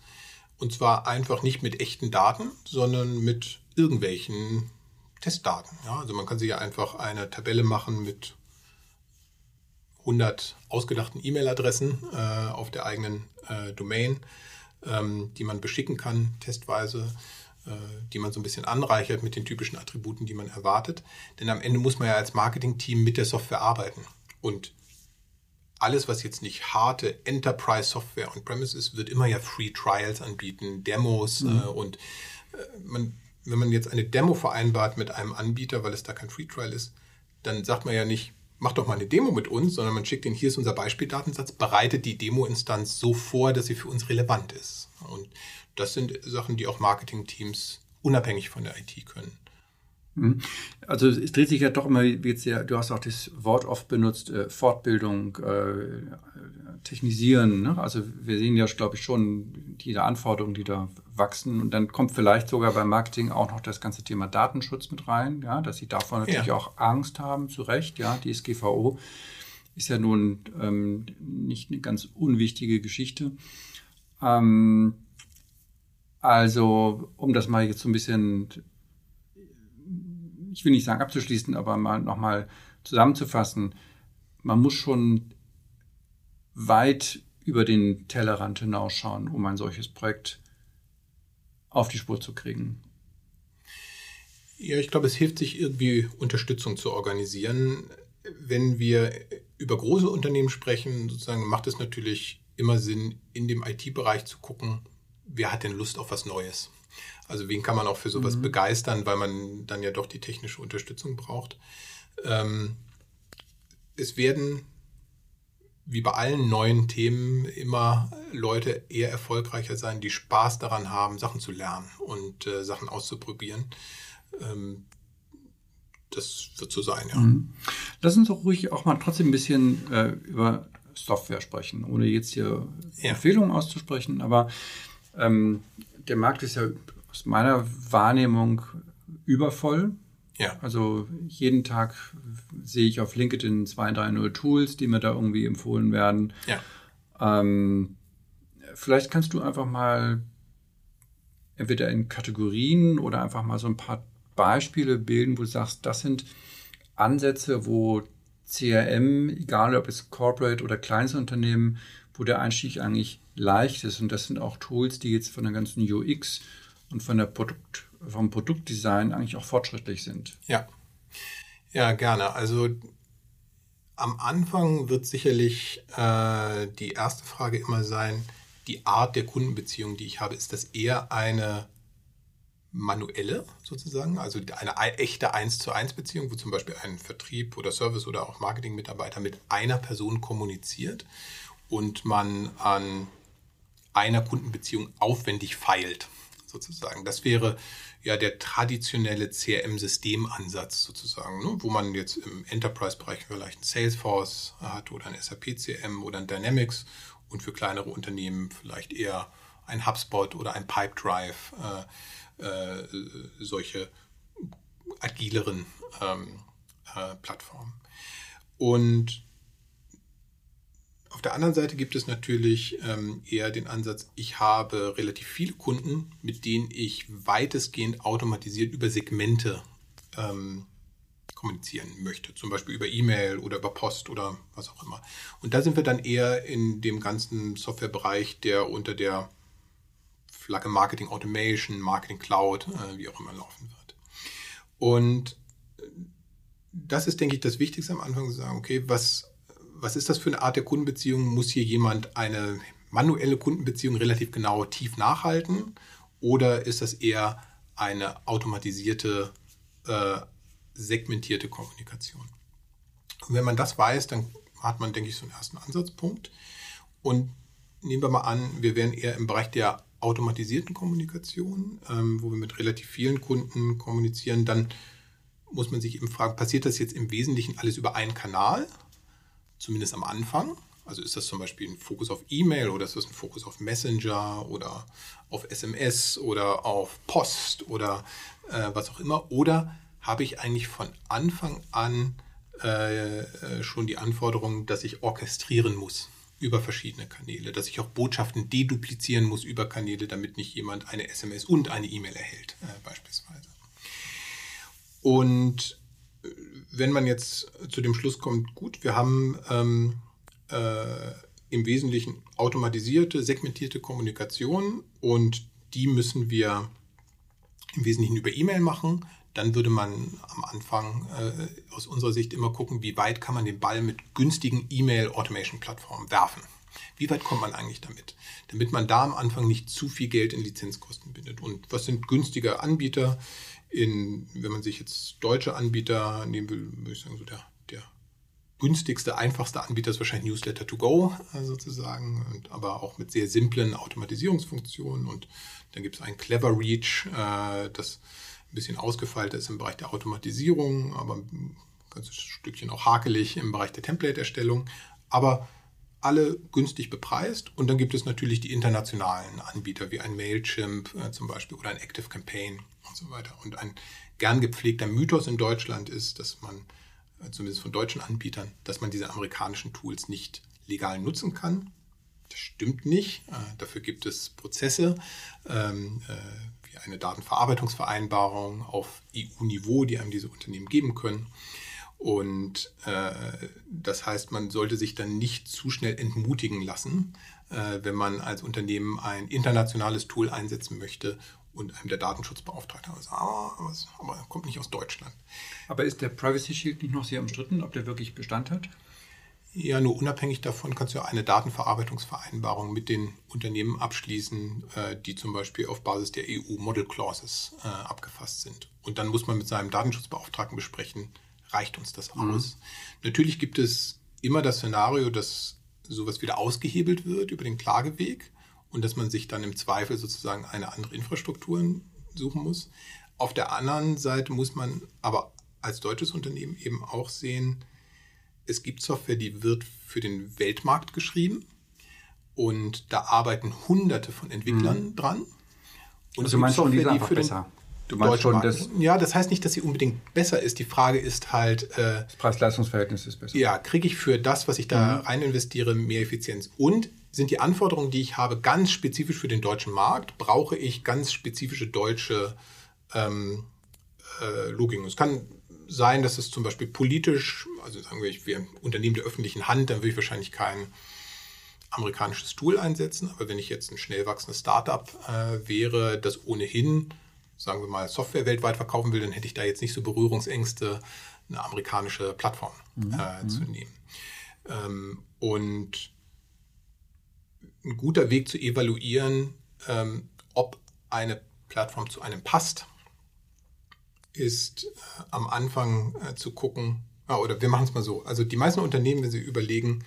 Und zwar einfach nicht mit echten Daten, sondern mit irgendwelchen Testdaten. Ja, also man kann sich ja einfach eine Tabelle machen mit 100 ausgedachten E-Mail-Adressen äh, auf der eigenen äh, Domain, ähm, die man beschicken kann, testweise, äh, die man so ein bisschen anreichert mit den typischen Attributen, die man erwartet. Denn am Ende muss man ja als Marketing-Team mit der Software arbeiten. Und alles, was jetzt nicht harte Enterprise-Software on-premise ist, wird immer ja Free Trials anbieten, Demos mhm. Äh, und äh, man, wenn man jetzt eine Demo vereinbart mit einem Anbieter, weil es da kein Free Trial ist, dann sagt man ja nicht, mach doch mal eine Demo mit uns, sondern man schickt den, hier ist unser Beispieldatensatz, bereitet die Demo-Instanz so vor, dass sie für uns relevant ist. Und das sind Sachen, die auch Marketing-Teams unabhängig von der IT können. Mhm. Also es dreht sich ja doch immer jetzt ja, du hast auch das Wort oft benutzt, äh, Fortbildung, äh, Technisieren. Ne? Also wir sehen ja, glaube ich, schon diese Anforderungen, die da wachsen. Und dann kommt vielleicht sogar beim Marketing auch noch das ganze Thema Datenschutz mit rein, ja, dass sie davor natürlich ja. auch Angst haben, zu Recht. Ja, die SGVO ist ja nun ähm, nicht eine ganz unwichtige Geschichte. Ähm, also, um das mal jetzt so ein bisschen ich will nicht sagen abzuschließen, aber mal nochmal zusammenzufassen, man muss schon weit über den Tellerrand hinausschauen, um ein solches Projekt auf die Spur zu kriegen. Ja, ich glaube, es hilft sich irgendwie Unterstützung zu organisieren. Wenn wir über große Unternehmen sprechen, sozusagen macht es natürlich immer Sinn, in dem IT-Bereich zu gucken, wer hat denn Lust auf was Neues? Also wen kann man auch für sowas mhm. begeistern, weil man dann ja doch die technische Unterstützung braucht. Ähm, es werden wie bei allen neuen Themen immer Leute eher erfolgreicher sein, die Spaß daran haben, Sachen zu lernen und äh, Sachen auszuprobieren. Ähm, das wird so sein, ja. Mhm. Lass uns doch ruhig auch mal trotzdem ein bisschen äh, über Software sprechen, ohne jetzt hier ja. Empfehlungen auszusprechen. Aber ähm, der Markt ist ja aus meiner Wahrnehmung übervoll. Ja. Also jeden Tag sehe ich auf LinkedIn zwei, drei neue Tools, die mir da irgendwie empfohlen werden. Ja. Ähm, vielleicht kannst du einfach mal entweder in Kategorien oder einfach mal so ein paar Beispiele bilden, wo du sagst, das sind Ansätze, wo CRM, egal ob es Corporate oder kleines Unternehmen, wo der Einstieg eigentlich leicht ist. Und das sind auch Tools, die jetzt von der ganzen UX und von der Produkt, vom Produktdesign eigentlich auch fortschrittlich sind. Ja. Ja, gerne. Also am Anfang wird sicherlich äh, die erste Frage immer sein, die Art der Kundenbeziehung, die ich habe, ist das eher eine manuelle sozusagen, also eine echte 1 zu 1 Beziehung, wo zum Beispiel ein Vertrieb oder Service oder auch Marketingmitarbeiter mit einer Person kommuniziert und man an einer Kundenbeziehung aufwendig feilt sozusagen. Das wäre ja der traditionelle CRM-Systemansatz sozusagen, ne? wo man jetzt im Enterprise-Bereich vielleicht ein Salesforce hat oder ein SAP-CRM oder ein Dynamics und für kleinere Unternehmen vielleicht eher ein HubSpot oder ein Pipedrive, äh, äh, solche agileren ähm, äh, Plattformen. Und auf der anderen Seite gibt es natürlich ähm, eher den Ansatz, ich habe relativ viele Kunden, mit denen ich weitestgehend automatisiert über Segmente ähm, kommunizieren möchte, zum Beispiel über E-Mail oder über Post oder was auch immer. Und da sind wir dann eher in dem ganzen Softwarebereich, der unter der Flagge Marketing Automation, Marketing Cloud, äh, wie auch immer laufen wird. Und das ist, denke ich, das Wichtigste am Anfang zu sagen, okay, was, was ist das für eine Art der Kundenbeziehung? Muss hier jemand eine manuelle Kundenbeziehung relativ genau tief nachhalten? Oder ist das eher eine automatisierte äh, segmentierte Kommunikation. Und wenn man das weiß, dann hat man, denke ich, so einen ersten Ansatzpunkt. Und nehmen wir mal an, wir wären eher im Bereich der automatisierten Kommunikation, ähm, wo wir mit relativ vielen Kunden kommunizieren, dann muss man sich eben fragen, passiert das jetzt im Wesentlichen alles über einen Kanal, zumindest am Anfang? Also ist das zum Beispiel ein Fokus auf E-Mail oder ist das ein Fokus auf Messenger oder auf SMS oder auf Post oder äh, was auch immer? Oder habe ich eigentlich von Anfang an äh, äh, schon die Anforderung, dass ich orchestrieren muss über verschiedene Kanäle, dass ich auch Botschaften deduplizieren muss über Kanäle, damit nicht jemand eine SMS und eine E-Mail erhält, äh, beispielsweise. Und wenn man jetzt zu dem Schluss kommt, gut, wir haben ähm, äh, im Wesentlichen automatisierte, segmentierte Kommunikation und die müssen wir im Wesentlichen über E-Mail machen, dann würde man am Anfang äh, aus unserer Sicht immer gucken, wie weit kann man den Ball mit günstigen E-Mail-Automation-Plattformen werfen. Wie weit kommt man eigentlich damit? Damit man da am Anfang nicht zu viel Geld in Lizenzkosten bindet. Und was sind günstige Anbieter? In, wenn man sich jetzt deutsche Anbieter nehmen will, würde ich sagen, so der, der günstigste, einfachste Anbieter ist wahrscheinlich Newsletter to go äh, sozusagen, und, aber auch mit sehr simplen Automatisierungsfunktionen. Und dann gibt es ein Clever Reach, äh, das ein bisschen ausgefeilter ist im Bereich der Automatisierung, aber ein ganzes Stückchen auch hakelig im Bereich der Template-Erstellung. Aber alle günstig bepreist. Und dann gibt es natürlich die internationalen Anbieter wie ein Mailchimp äh, zum Beispiel oder ein Active Campaign und so weiter. Und ein gern gepflegter Mythos in Deutschland ist, dass man, äh, zumindest von deutschen Anbietern, dass man diese amerikanischen Tools nicht legal nutzen kann. Das stimmt nicht. Äh, dafür gibt es Prozesse. Ähm, äh, eine Datenverarbeitungsvereinbarung auf EU-Niveau, die einem diese Unternehmen geben können. Und äh, das heißt, man sollte sich dann nicht zu schnell entmutigen lassen, äh, wenn man als Unternehmen ein internationales Tool einsetzen möchte und einem der Datenschutzbeauftragte sagt, ah, aber, aber kommt nicht aus Deutschland. Aber ist der Privacy Shield nicht noch sehr umstritten, ob der wirklich Bestand hat? Ja, nur unabhängig davon kannst du eine Datenverarbeitungsvereinbarung mit den Unternehmen abschließen, äh, die zum Beispiel auf Basis der EU Model Clauses äh, abgefasst sind. Und dann muss man mit seinem Datenschutzbeauftragten besprechen, reicht uns das mhm. aus? Mhm. Natürlich gibt es immer das Szenario, dass sowas wieder ausgehebelt wird über den Klageweg und dass man sich dann im Zweifel sozusagen eine andere Infrastruktur suchen muss. Auf der anderen Seite muss man aber als deutsches Unternehmen eben auch sehen, es gibt Software, die wird für den Weltmarkt geschrieben und da arbeiten hunderte von Entwicklern mhm. dran. Und also meinst Software, die für besser. Du meinst schon, dass ja, das heißt nicht, dass sie unbedingt besser ist. Die Frage ist halt, äh, das Preis-Leistungs-Verhältnis ist besser. Ja, kriege ich für das, was ich da mhm. rein investiere, mehr Effizienz? Und sind die Anforderungen, die ich habe, ganz spezifisch für den deutschen Markt? Brauche ich ganz spezifische deutsche ähm, äh, Logiken? Es kann sein, dass es zum Beispiel politisch, also sagen wir, ich wäre ein Unternehmen der öffentlichen Hand, dann würde ich wahrscheinlich kein amerikanisches Tool einsetzen. Aber wenn ich jetzt ein schnell wachsendes Startup äh, wäre, das ohnehin, sagen wir mal, Software weltweit verkaufen will, dann hätte ich da jetzt nicht so Berührungsängste, eine amerikanische Plattform mhm. äh, mhm. zu nehmen. Ähm, und ein guter Weg zu evaluieren, ähm, ob eine Plattform zu einem passt, ist äh, am Anfang äh, zu gucken, ah, oder wir machen es mal so. Also die meisten Unternehmen, wenn sie überlegen,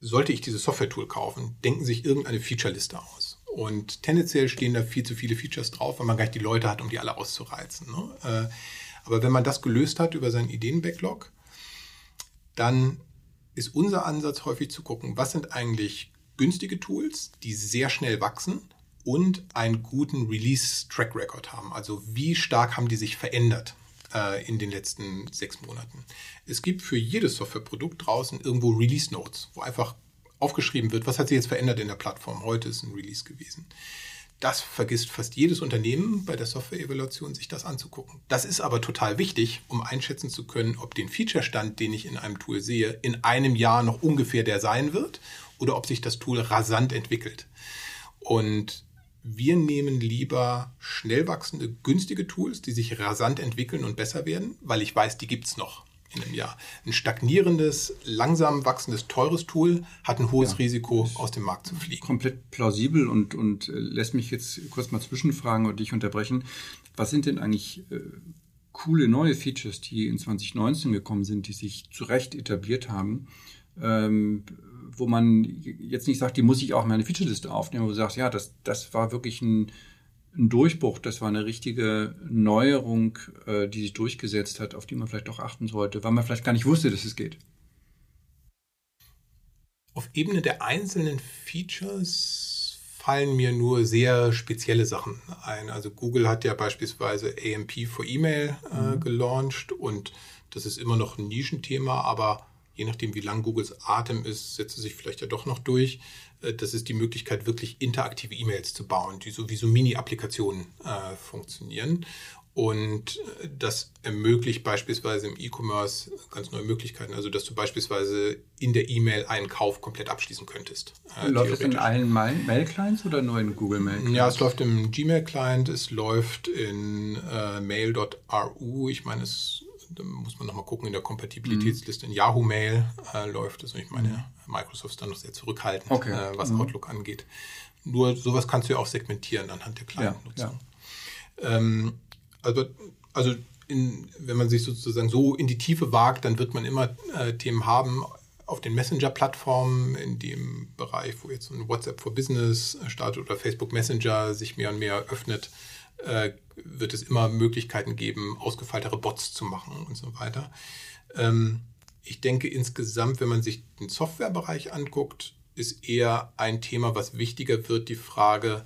sollte ich dieses Software-Tool kaufen, denken sich irgendeine Feature-Liste aus. Und tendenziell stehen da viel zu viele Features drauf, weil man gar nicht die Leute hat, um die alle auszureizen. Ne? Äh, aber wenn man das gelöst hat über seinen Ideen-Backlog, dann ist unser Ansatz häufig zu gucken, was sind eigentlich günstige Tools, die sehr schnell wachsen und einen guten Release-Track Record haben. Also wie stark haben die sich verändert äh, in den letzten sechs Monaten. Es gibt für jedes Softwareprodukt draußen irgendwo Release Notes, wo einfach aufgeschrieben wird, was hat sich jetzt verändert in der Plattform. Heute ist ein Release gewesen. Das vergisst fast jedes Unternehmen bei der Software-Evaluation, sich das anzugucken. Das ist aber total wichtig, um einschätzen zu können, ob den Feature-Stand, den ich in einem Tool sehe, in einem Jahr noch ungefähr der sein wird oder ob sich das Tool rasant entwickelt. Und wir nehmen lieber schnell wachsende, günstige Tools, die sich rasant entwickeln und besser werden, weil ich weiß, die gibt es noch in einem Jahr. Ein stagnierendes, langsam wachsendes, teures Tool hat ein hohes ja, Risiko, aus dem Markt zu fliegen. Komplett plausibel und, und äh, lässt mich jetzt kurz mal zwischenfragen und dich unterbrechen. Was sind denn eigentlich äh, coole neue Features, die in 2019 gekommen sind, die sich zu Recht etabliert haben? Ähm, wo man jetzt nicht sagt, die muss ich auch in meine Featureliste aufnehmen, wo du sagst, ja, das, das war wirklich ein, ein Durchbruch, das war eine richtige Neuerung, äh, die sich durchgesetzt hat, auf die man vielleicht doch achten sollte, weil man vielleicht gar nicht wusste, dass es geht. Auf Ebene der einzelnen Features fallen mir nur sehr spezielle Sachen ein. Also Google hat ja beispielsweise AMP für E-Mail äh, mhm. gelauncht und das ist immer noch ein Nischenthema, aber je nachdem, wie lang Googles Atem ist, setzt es sich vielleicht ja doch noch durch. Äh, das ist die Möglichkeit, wirklich interaktive E-Mails zu bauen, die so wie so Mini-Applikationen äh, funktionieren. Und äh, das ermöglicht beispielsweise im E-Commerce ganz neue Möglichkeiten. Also, dass du beispielsweise in der E-Mail einen Kauf komplett abschließen könntest. Äh, läuft es in allen Mail-Clients oder nur in Google Mail? Ja, es läuft im Gmail-Client, es läuft in äh, mail.ru. Ich meine, es da muss man nochmal gucken, in der Kompatibilitätsliste in Yahoo Mail äh, läuft es. Und ich meine, mhm. Microsoft ist dann noch sehr zurückhaltend, okay. äh, was mhm. Outlook angeht. Nur sowas kannst du ja auch segmentieren anhand der kleinen ja, Nutzung. Ja. Ähm, also, also in, wenn man sich sozusagen so in die Tiefe wagt, dann wird man immer äh, Themen haben auf den Messenger-Plattformen, in dem Bereich, wo jetzt ein WhatsApp for Business startet oder Facebook Messenger sich mehr und mehr öffnet, äh, wird es immer Möglichkeiten geben, ausgefeiltere Bots zu machen und so weiter. Ähm, ich denke insgesamt, wenn man sich den Softwarebereich anguckt, ist eher ein Thema, was wichtiger wird, die Frage,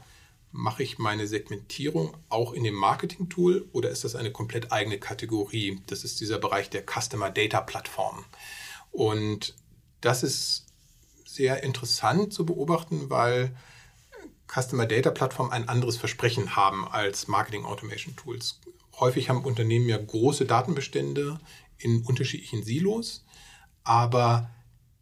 mache ich meine Segmentierung auch in dem Marketing-Tool oder ist das eine komplett eigene Kategorie? Das ist dieser Bereich der Customer Data Plattform. Und das ist sehr interessant zu beobachten, weil Customer Data Plattformen ein anderes Versprechen haben als Marketing Automation Tools. Häufig haben Unternehmen ja große Datenbestände in unterschiedlichen Silos, aber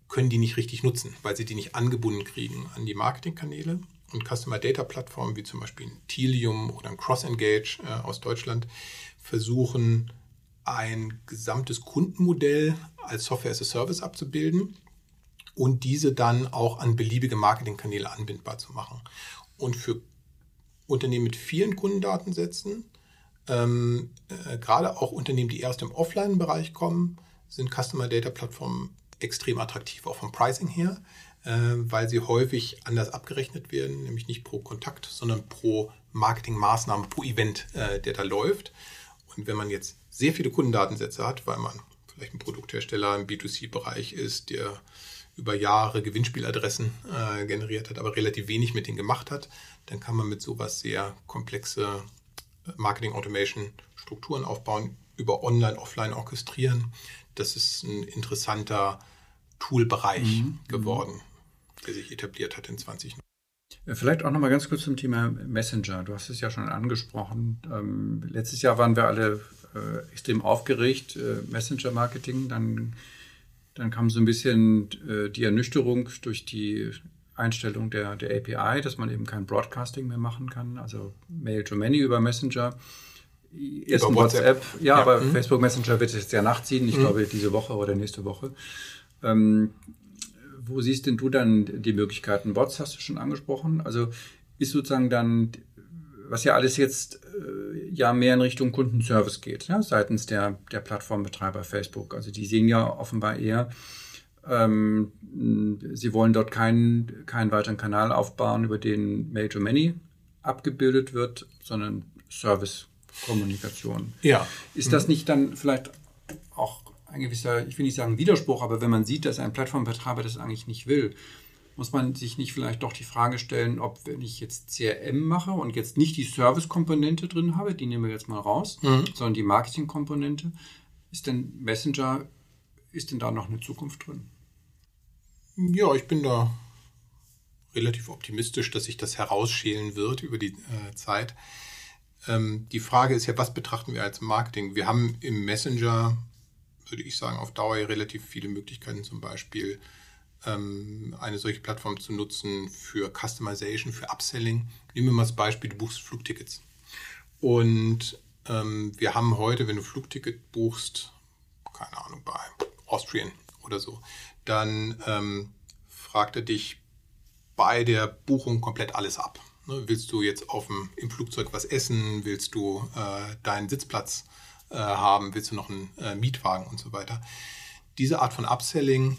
können die nicht richtig nutzen, weil sie die nicht angebunden kriegen an die Marketingkanäle. Und Customer Data Plattformen wie zum Beispiel ein Telium oder ein CrossEngage äh, aus Deutschland versuchen, ein gesamtes Kundenmodell als Software as a Service abzubilden und diese dann auch an beliebige Marketingkanäle anbindbar zu machen. Und für Unternehmen mit vielen Kundendatensätzen, ähm, äh, gerade auch Unternehmen, die erst im Offline-Bereich kommen, sind Customer Data Plattformen extrem attraktiv, auch vom Pricing her, äh, weil sie häufig anders abgerechnet werden, nämlich nicht pro Kontakt, sondern pro Marketingmaßnahme, pro Event, äh, der da läuft. Und wenn man jetzt sehr viele Kundendatensätze hat, weil man vielleicht ein Produkthersteller im B2C-Bereich ist, der über Jahre Gewinnspieladressen äh, generiert hat, aber relativ wenig mit denen gemacht hat, dann kann man mit sowas sehr komplexe äh, Marketing Automation Strukturen aufbauen, über Online, Offline orchestrieren. Das ist ein interessanter Toolbereich mhm. geworden, der sich etabliert hat in 2019. Vielleicht auch noch mal ganz kurz zum Thema Messenger. Du hast es ja schon angesprochen. Ähm, letztes Jahr waren wir alle äh, extrem aufgeregt, äh, Messenger-Marketing. Dann dann kam so ein bisschen äh, die Ernüchterung durch die Einstellung der, der API, dass man eben kein Broadcasting mehr machen kann, also Mail to Many über Messenger. Erst über WhatsApp. WhatsApp. Ja, ja, aber mhm. Facebook Messenger wird es jetzt ja nachziehen, ich mhm. glaube diese Woche oder nächste Woche. Ähm, wo siehst denn du dann die Möglichkeiten? Bots hast du schon angesprochen. Also ist sozusagen dann was ja alles jetzt äh, ja mehr in Richtung Kundenservice geht, ja, seitens der, der Plattformbetreiber Facebook. Also die sehen ja offenbar eher, ähm, sie wollen dort keinen, keinen weiteren Kanal aufbauen, über den Mail-to-Many abgebildet wird, sondern Service-Kommunikation. Ja. Ist das nicht dann vielleicht auch ein gewisser, ich will nicht sagen Widerspruch, aber wenn man sieht, dass ein Plattformbetreiber das eigentlich nicht will, muss man sich nicht vielleicht doch die Frage stellen, ob wenn ich jetzt CRM mache und jetzt nicht die Service-Komponente drin habe, die nehmen wir jetzt mal raus, mhm. sondern die Marketing-Komponente, ist denn Messenger, ist denn da noch eine Zukunft drin? Ja, ich bin da relativ optimistisch, dass sich das herausschälen wird über die äh, Zeit. Ähm, die Frage ist ja, was betrachten wir als Marketing? Wir haben im Messenger, würde ich sagen, auf Dauer relativ viele Möglichkeiten, zum Beispiel eine solche Plattform zu nutzen für Customization, für Upselling. Nehmen wir mal das Beispiel, du buchst Flugtickets. Und ähm, wir haben heute, wenn du Flugticket buchst, keine Ahnung, bei Austrian oder so, dann ähm, fragt er dich bei der Buchung komplett alles ab. Ne, willst du jetzt auf dem, im Flugzeug was essen? Willst du äh, deinen Sitzplatz äh, haben? Willst du noch einen äh, Mietwagen und so weiter? Diese Art von Upselling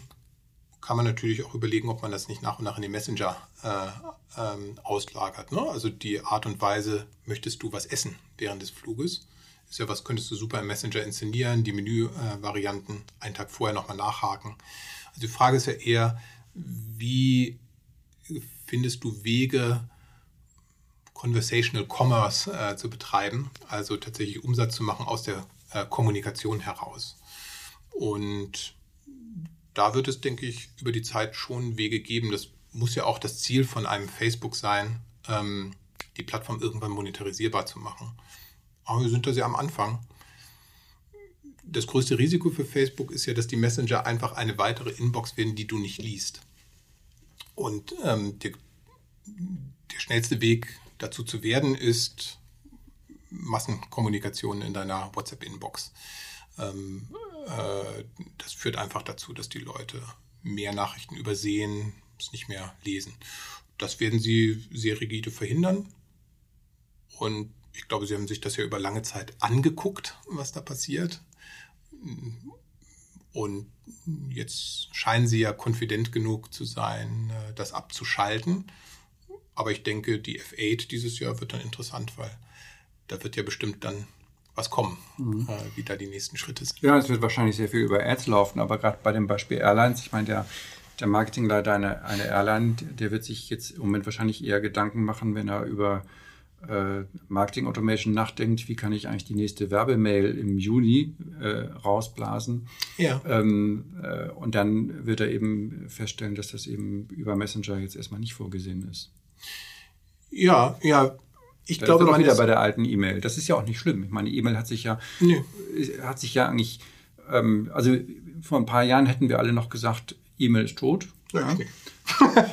kann man natürlich auch überlegen, ob man das nicht nach und nach in den Messenger äh, ähm, auslagert. Ne? Also die Art und Weise, möchtest du was essen während des Fluges? Ist ja was, könntest du super im Messenger inszenieren, die Menüvarianten einen Tag vorher nochmal nachhaken. Also die Frage ist ja eher, wie findest du Wege, Conversational Commerce äh, zu betreiben, also tatsächlich Umsatz zu machen aus der äh, Kommunikation heraus. Und da wird es, denke ich, über die Zeit schon Wege geben. Das muss ja auch das Ziel von einem Facebook sein, ähm, die Plattform irgendwann monetarisierbar zu machen. Aber wir sind da sehr am Anfang. Das größte Risiko für Facebook ist ja, dass die Messenger einfach eine weitere Inbox werden, die du nicht liest. Und ähm, der, der schnellste Weg dazu zu werden, ist Massenkommunikation in deiner WhatsApp-Inbox. Ähm, äh, das führt einfach dazu, dass die Leute mehr Nachrichten übersehen, es nicht mehr lesen. Das werden sie sehr rigide verhindern. Und ich glaube, sie haben sich das ja über lange Zeit angeguckt, was da passiert. Und jetzt scheinen sie ja konfident genug zu sein, äh, das abzuschalten. Aber ich denke, die F8 dieses Jahr wird dann interessant, weil da wird ja bestimmt dann was kommen, mhm. äh, wie da die nächsten Schritte sind. Ja, es wird wahrscheinlich sehr viel über Ads laufen, aber gerade bei dem Beispiel Airlines, ich meine, der, der Marketingleiter einer eine Airline, der wird sich jetzt im Moment wahrscheinlich eher Gedanken machen, wenn er über äh, Marketing Automation nachdenkt, wie kann ich eigentlich die nächste Werbemail im Juni äh, rausblasen. Ja. Ähm, äh, und dann wird er eben feststellen, dass das eben über Messenger jetzt erstmal nicht vorgesehen ist. Ja, ja. Ich da glaube, man wieder bei der alten E-Mail. Das ist ja auch nicht schlimm. Ich meine, E-Mail hat sich ja, nee. hat sich ja eigentlich, ähm, also vor ein paar Jahren hätten wir alle noch gesagt, E-Mail ist tot. Ja. ja.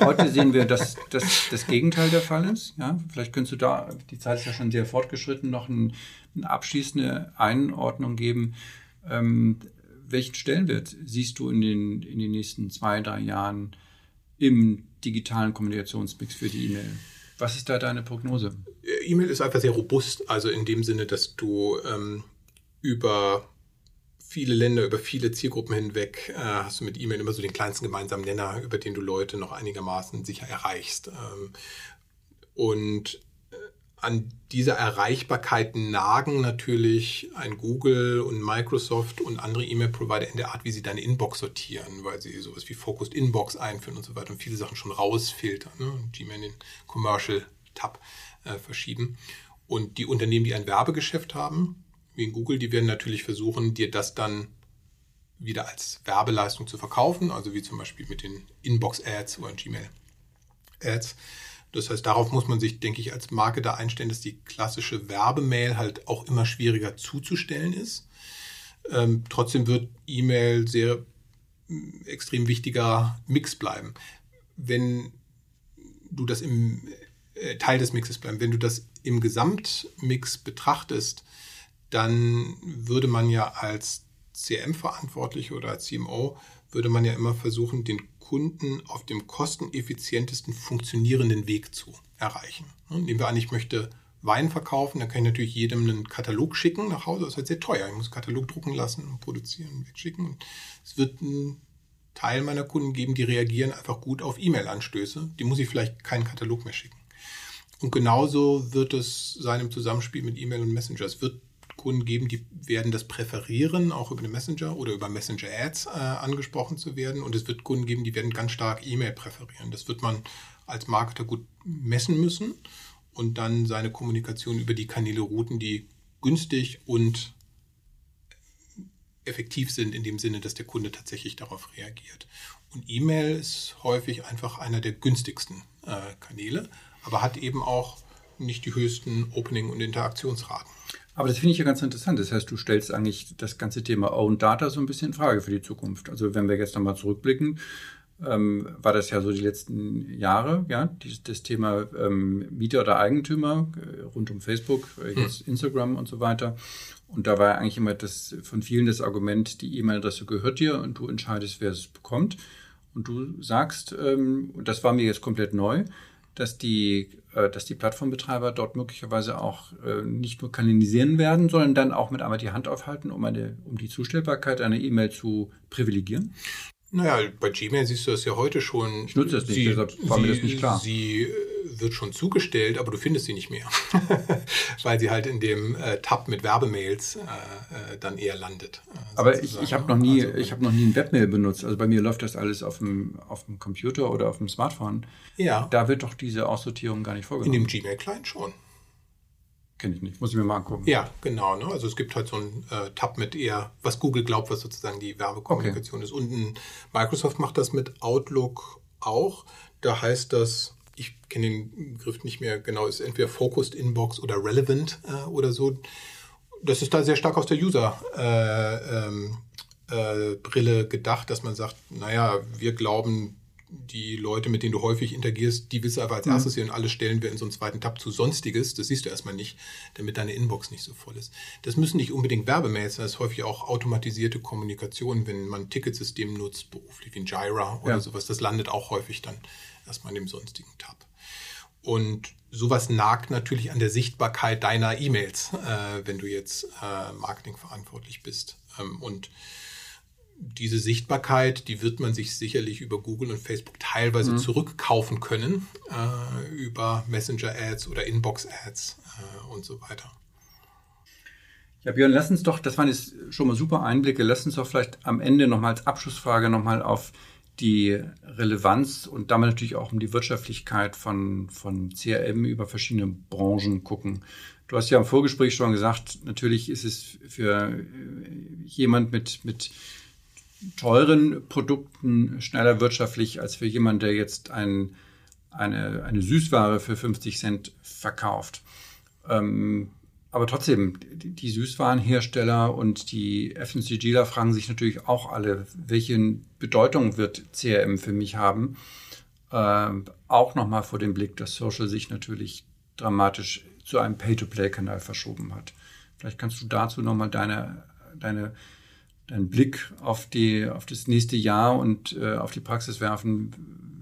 Heute sehen wir, dass, dass das Gegenteil der Fall ist. Ja, vielleicht könntest du da, die Zeit ist ja schon sehr fortgeschritten, noch ein, eine abschließende Einordnung geben. Ähm, welchen Stellenwert siehst du in den, in den nächsten zwei, drei Jahren im digitalen Kommunikationsmix für die E-Mail? Was ist da deine Prognose? E-Mail ist einfach sehr robust, also in dem Sinne, dass du ähm, über viele Länder, über viele Zielgruppen hinweg äh, hast du mit E-Mail immer so den kleinsten gemeinsamen Nenner, über den du Leute noch einigermaßen sicher erreichst. Ähm, und äh, an dieser Erreichbarkeit nagen natürlich ein Google und Microsoft und andere E-Mail-Provider in der Art, wie sie deine Inbox sortieren, weil sie sowas wie Focused Inbox einführen und so weiter und viele Sachen schon rausfiltern, ne? Gmail in den Commercial-Tab äh, verschieben. Und die Unternehmen, die ein Werbegeschäft haben, wie in Google, die werden natürlich versuchen, dir das dann wieder als Werbeleistung zu verkaufen, also wie zum Beispiel mit den Inbox-Ads oder Gmail-Ads. Das heißt, darauf muss man sich, denke ich, als Marke da einstellen, dass die klassische Werbemail halt auch immer schwieriger zuzustellen ist. Ähm, trotzdem wird E-Mail sehr mm, extrem wichtiger Mix bleiben. Wenn du das im äh, Teil des Mixes bleiben, wenn du das im Gesamtmix betrachtest, dann würde man ja als CM-Verantwortliche oder als CMO würde man ja immer versuchen, den Kunden auf dem kosteneffizientesten funktionierenden Weg zu erreichen. Nehmen wir an, ich möchte Wein verkaufen, dann kann ich natürlich jedem einen Katalog schicken nach Hause. Das ist halt sehr teuer. Ich muss einen Katalog drucken lassen und produzieren und wegschicken. Es wird einen Teil meiner Kunden geben, die reagieren einfach gut auf E-Mail-Anstöße. Die muss ich vielleicht keinen Katalog mehr schicken. Und genauso wird es sein im Zusammenspiel mit E-Mail und Messenger. Es wird Kunden geben, die werden das präferieren, auch über den Messenger oder über Messenger Ads äh, angesprochen zu werden. Und es wird Kunden geben, die werden ganz stark E-Mail präferieren. Das wird man als Marketer gut messen müssen und dann seine Kommunikation über die Kanäle routen, die günstig und effektiv sind in dem Sinne, dass der Kunde tatsächlich darauf reagiert. Und E-Mail ist häufig einfach einer der günstigsten äh, Kanäle, aber hat eben auch nicht die höchsten Opening- und Interaktionsraten. Aber das finde ich ja ganz interessant. Das heißt, du stellst eigentlich das ganze Thema Own Data so ein bisschen in Frage für die Zukunft. Also wenn wir jetzt nochmal zurückblicken, ähm, war das ja so die letzten Jahre, ja, dieses, das Thema ähm, Mieter oder Eigentümer äh, rund um Facebook, äh, hm. jetzt. Instagram und so weiter. Und da war eigentlich immer das von vielen das Argument, die E-Mail-Adresse gehört dir und du entscheidest, wer es bekommt. Und du sagst, ähm, und das war mir jetzt komplett neu, dass die, äh, dass die Plattformbetreiber dort möglicherweise auch äh, nicht nur kanalisieren werden, sondern dann auch mit einmal die Hand aufhalten, um, eine, um die Zustellbarkeit einer E-Mail zu privilegieren? Naja, bei Gmail siehst du das ja heute schon. Ich nutze das nicht, sie, deshalb war sie, mir das nicht klar. Sie äh, wird schon zugestellt, aber du findest sie nicht mehr, weil sie halt in dem äh, Tab mit Werbemails äh, äh, dann eher landet. Äh, aber ich, ich habe noch nie, also, ich habe noch nie ein Webmail benutzt. Also bei mir läuft das alles auf dem, auf dem Computer oder auf dem Smartphone. Ja. Da wird doch diese Aussortierung gar nicht vorgenommen. In dem Gmail-Client schon. Kenne ich nicht, muss ich mir mal angucken. Ja, genau. Ne? Also es gibt halt so einen äh, Tab mit eher, was Google glaubt, was sozusagen die Werbekommunikation okay. ist. Und Microsoft macht das mit Outlook auch. Da heißt das, ich kenne den Begriff nicht mehr genau, ist entweder Focused Inbox oder Relevant äh, oder so. Das ist da sehr stark aus der User-Brille äh, ähm, äh, gedacht, dass man sagt, naja, wir glauben, die Leute, mit denen du häufig interagierst, die wissen aber als mhm. erstes hier und alles stellen wir in so einen zweiten Tab zu Sonstiges. Das siehst du erstmal nicht, damit deine Inbox nicht so voll ist. Das müssen nicht unbedingt Werbemails sein, das ist häufig auch automatisierte Kommunikation, wenn man ein Ticketsystem nutzt, beruflich wie ein Jira oder ja. sowas. Das landet auch häufig dann erstmal in dem sonstigen Tab. Und sowas nagt natürlich an der Sichtbarkeit deiner E-Mails, äh, wenn du jetzt äh, marketingverantwortlich bist. Ähm, und diese Sichtbarkeit, die wird man sich sicherlich über Google und Facebook teilweise mhm. zurückkaufen können, äh, über Messenger-Ads oder Inbox-Ads äh, und so weiter. Ja, Björn, lass uns doch, das waren jetzt schon mal super Einblicke, lass uns doch vielleicht am Ende nochmal als Abschlussfrage nochmal auf die Relevanz und damit natürlich auch um die Wirtschaftlichkeit von, von CRM über verschiedene Branchen gucken. Du hast ja im Vorgespräch schon gesagt, natürlich ist es für jemand mit, mit teuren Produkten schneller wirtschaftlich als für jemanden, der jetzt ein, eine, eine Süßware für 50 Cent verkauft. Ähm, aber trotzdem, die Süßwarenhersteller und die FMCGler fragen sich natürlich auch alle, welche Bedeutung wird CRM für mich haben? Ähm, auch nochmal vor dem Blick, dass Social sich natürlich dramatisch zu einem Pay-to-Play-Kanal verschoben hat. Vielleicht kannst du dazu nochmal deine, deine deinen Blick auf, die, auf das nächste Jahr und äh, auf die Praxis werfen.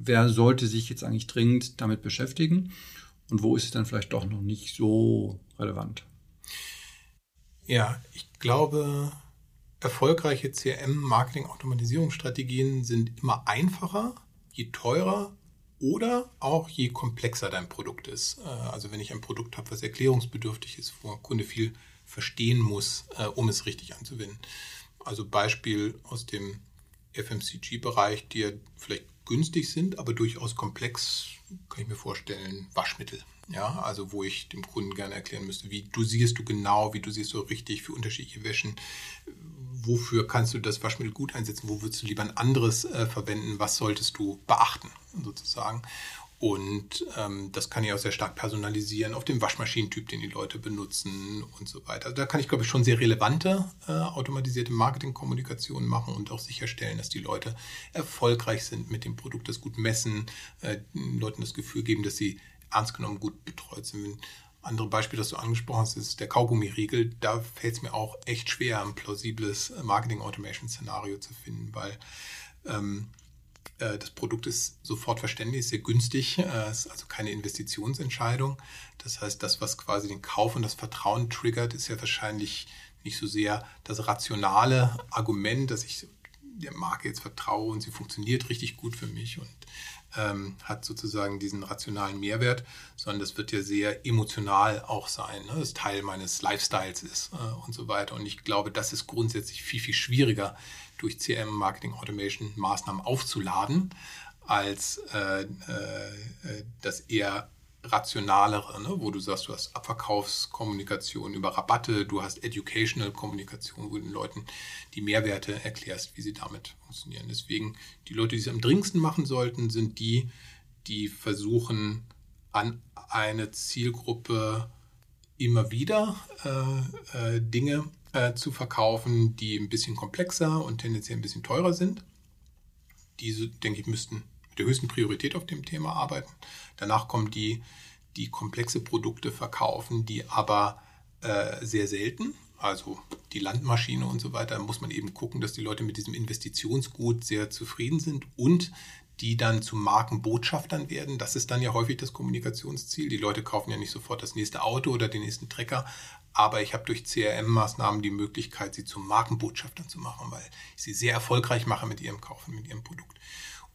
Wer sollte sich jetzt eigentlich dringend damit beschäftigen und wo ist es dann vielleicht doch noch nicht so relevant? Ja, ich glaube, erfolgreiche CRM-Marketing-Automatisierungsstrategien sind immer einfacher, je teurer oder auch je komplexer dein Produkt ist. Äh, also wenn ich ein Produkt habe, was erklärungsbedürftig ist, wo ein Kunde viel verstehen muss, äh, um es richtig anzuwenden. Also Beispiel aus dem FMCG-Bereich, die ja vielleicht günstig sind, aber durchaus komplex, kann ich mir vorstellen, Waschmittel. Ja, also wo ich dem Kunden gerne erklären müsste, wie dosierst du genau, wie dosierst du richtig für unterschiedliche Wäschen, wofür kannst du das Waschmittel gut einsetzen, wo würdest du lieber ein anderes äh, verwenden, was solltest du beachten, sozusagen. Und ähm, das kann ich auch sehr stark personalisieren auf dem Waschmaschinentyp, den die Leute benutzen und so weiter. Also da kann ich, glaube ich, schon sehr relevante äh, automatisierte Marketingkommunikation machen und auch sicherstellen, dass die Leute erfolgreich sind mit dem Produkt, das gut messen, äh, Leuten das Gefühl geben, dass sie ernst genommen gut betreut sind. Andere Beispiel, das du angesprochen hast, ist der Kaugummiriegel. Da fällt es mir auch echt schwer, ein plausibles Marketing-Automation-Szenario zu finden, weil ähm, äh, das Produkt ist sofort verständlich, sehr günstig, äh, ist also keine Investitionsentscheidung. Das heißt, das, was quasi den Kauf und das Vertrauen triggert, ist ja wahrscheinlich nicht so sehr das rationale Argument, dass ich der Marke jetzt vertraue und sie funktioniert richtig gut für mich und ähm, hat sozusagen diesen rationalen Mehrwert, sondern das wird ja sehr emotional auch sein, ne? das Teil meines Lifestyles ist äh, und so weiter. Und ich glaube, das ist grundsätzlich viel, viel schwieriger durch CRM, Marketing Automation Maßnahmen aufzuladen, als äh, äh, das eher rationalere, ne? wo du sagst, du hast Abverkaufskommunikation über Rabatte, du hast Educational Kommunikation, wo du den Leuten die Mehrwerte erklärst, wie sie damit funktionieren. Deswegen, die Leute, die es am dringendsten machen sollten, sind die, die versuchen, an eine Zielgruppe immer wieder äh, äh, Dinge äh, zu verkaufen, die ein bisschen komplexer und tendenziell ein bisschen teurer sind. Diese, denke ich, müssten der höchsten Priorität auf dem Thema arbeiten. Danach kommen die, die komplexe Produkte verkaufen, die aber äh, sehr selten, also die Landmaschine und so weiter, muss man eben gucken, dass die Leute mit diesem Investitionsgut sehr zufrieden sind und die dann zu Markenbotschaftern werden. Das ist dann ja häufig das Kommunikationsziel. Die Leute kaufen ja nicht sofort das nächste Auto oder den nächsten Trecker, aber ich habe durch CRM-Maßnahmen die Möglichkeit, sie zu Markenbotschaftern zu machen, weil ich sie sehr erfolgreich mache mit ihrem Kauf und mit ihrem Produkt.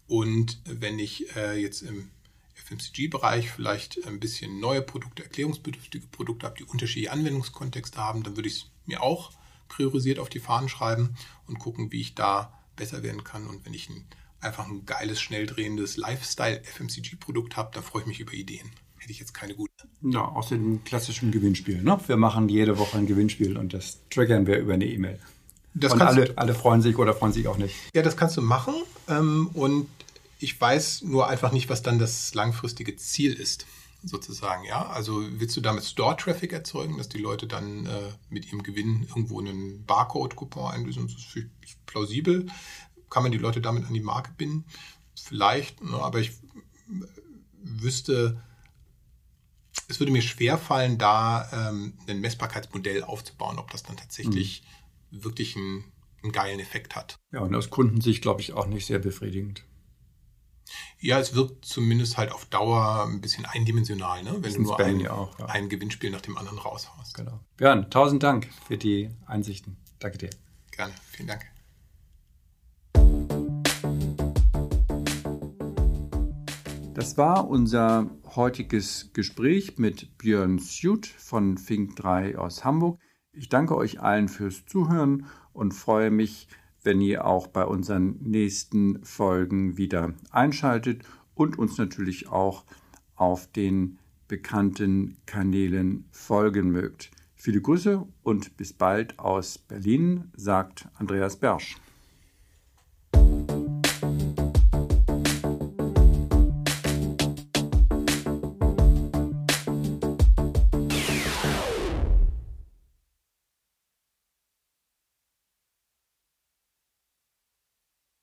Und wenn ich äh, jetzt im FMCG-Bereich vielleicht ein bisschen neue Produkte, erklärungsbedürftige Produkte habe, die unterschiedliche Anwendungskontexte haben, dann würde ich es mir auch priorisiert auf die Fahnen schreiben und gucken, wie ich da besser werden kann. Und wenn ich ein, einfach ein geiles, schnell drehendes Lifestyle-FMCG-Produkt habe, dann freue ich mich über Ideen. Hätte ich jetzt keine gute. Ja, aus dem klassischen Gewinnspiel. Ne? Wir machen jede Woche ein Gewinnspiel und das triggern wir über eine E-Mail. Das und alle, alle freuen sich oder freuen sich auch nicht. Ja, das kannst du machen. Ähm, und ich weiß nur einfach nicht, was dann das langfristige Ziel ist, sozusagen. Ja, also willst du damit Store-Traffic erzeugen, dass die Leute dann äh, mit ihrem Gewinn irgendwo einen Barcode-Coupon einlösen? Das ist plausibel. Kann man die Leute damit an die Marke binden? Vielleicht, ne, aber ich wüsste, es würde mir schwer fallen, da ähm, ein Messbarkeitsmodell aufzubauen, ob das dann tatsächlich mhm wirklich einen, einen geilen Effekt hat. Ja, und aus Kundensicht glaube ich auch nicht sehr befriedigend. Ja, es wirkt zumindest halt auf Dauer ein bisschen eindimensional, ne? wenn du nur ein, auch, ja. ein, Gewinnspiel nach dem anderen raushaust. Genau. Björn, tausend Dank für die Einsichten. Danke dir. Gerne, vielen Dank. Das war unser heutiges Gespräch mit Björn Suit von Fink 3 aus Hamburg. Ich danke euch allen fürs Zuhören und freue mich, wenn ihr auch bei unseren nächsten Folgen wieder einschaltet und uns natürlich auch auf den bekannten Kanälen folgen mögt. Viele Grüße und bis bald aus Berlin, sagt Andreas Bersch.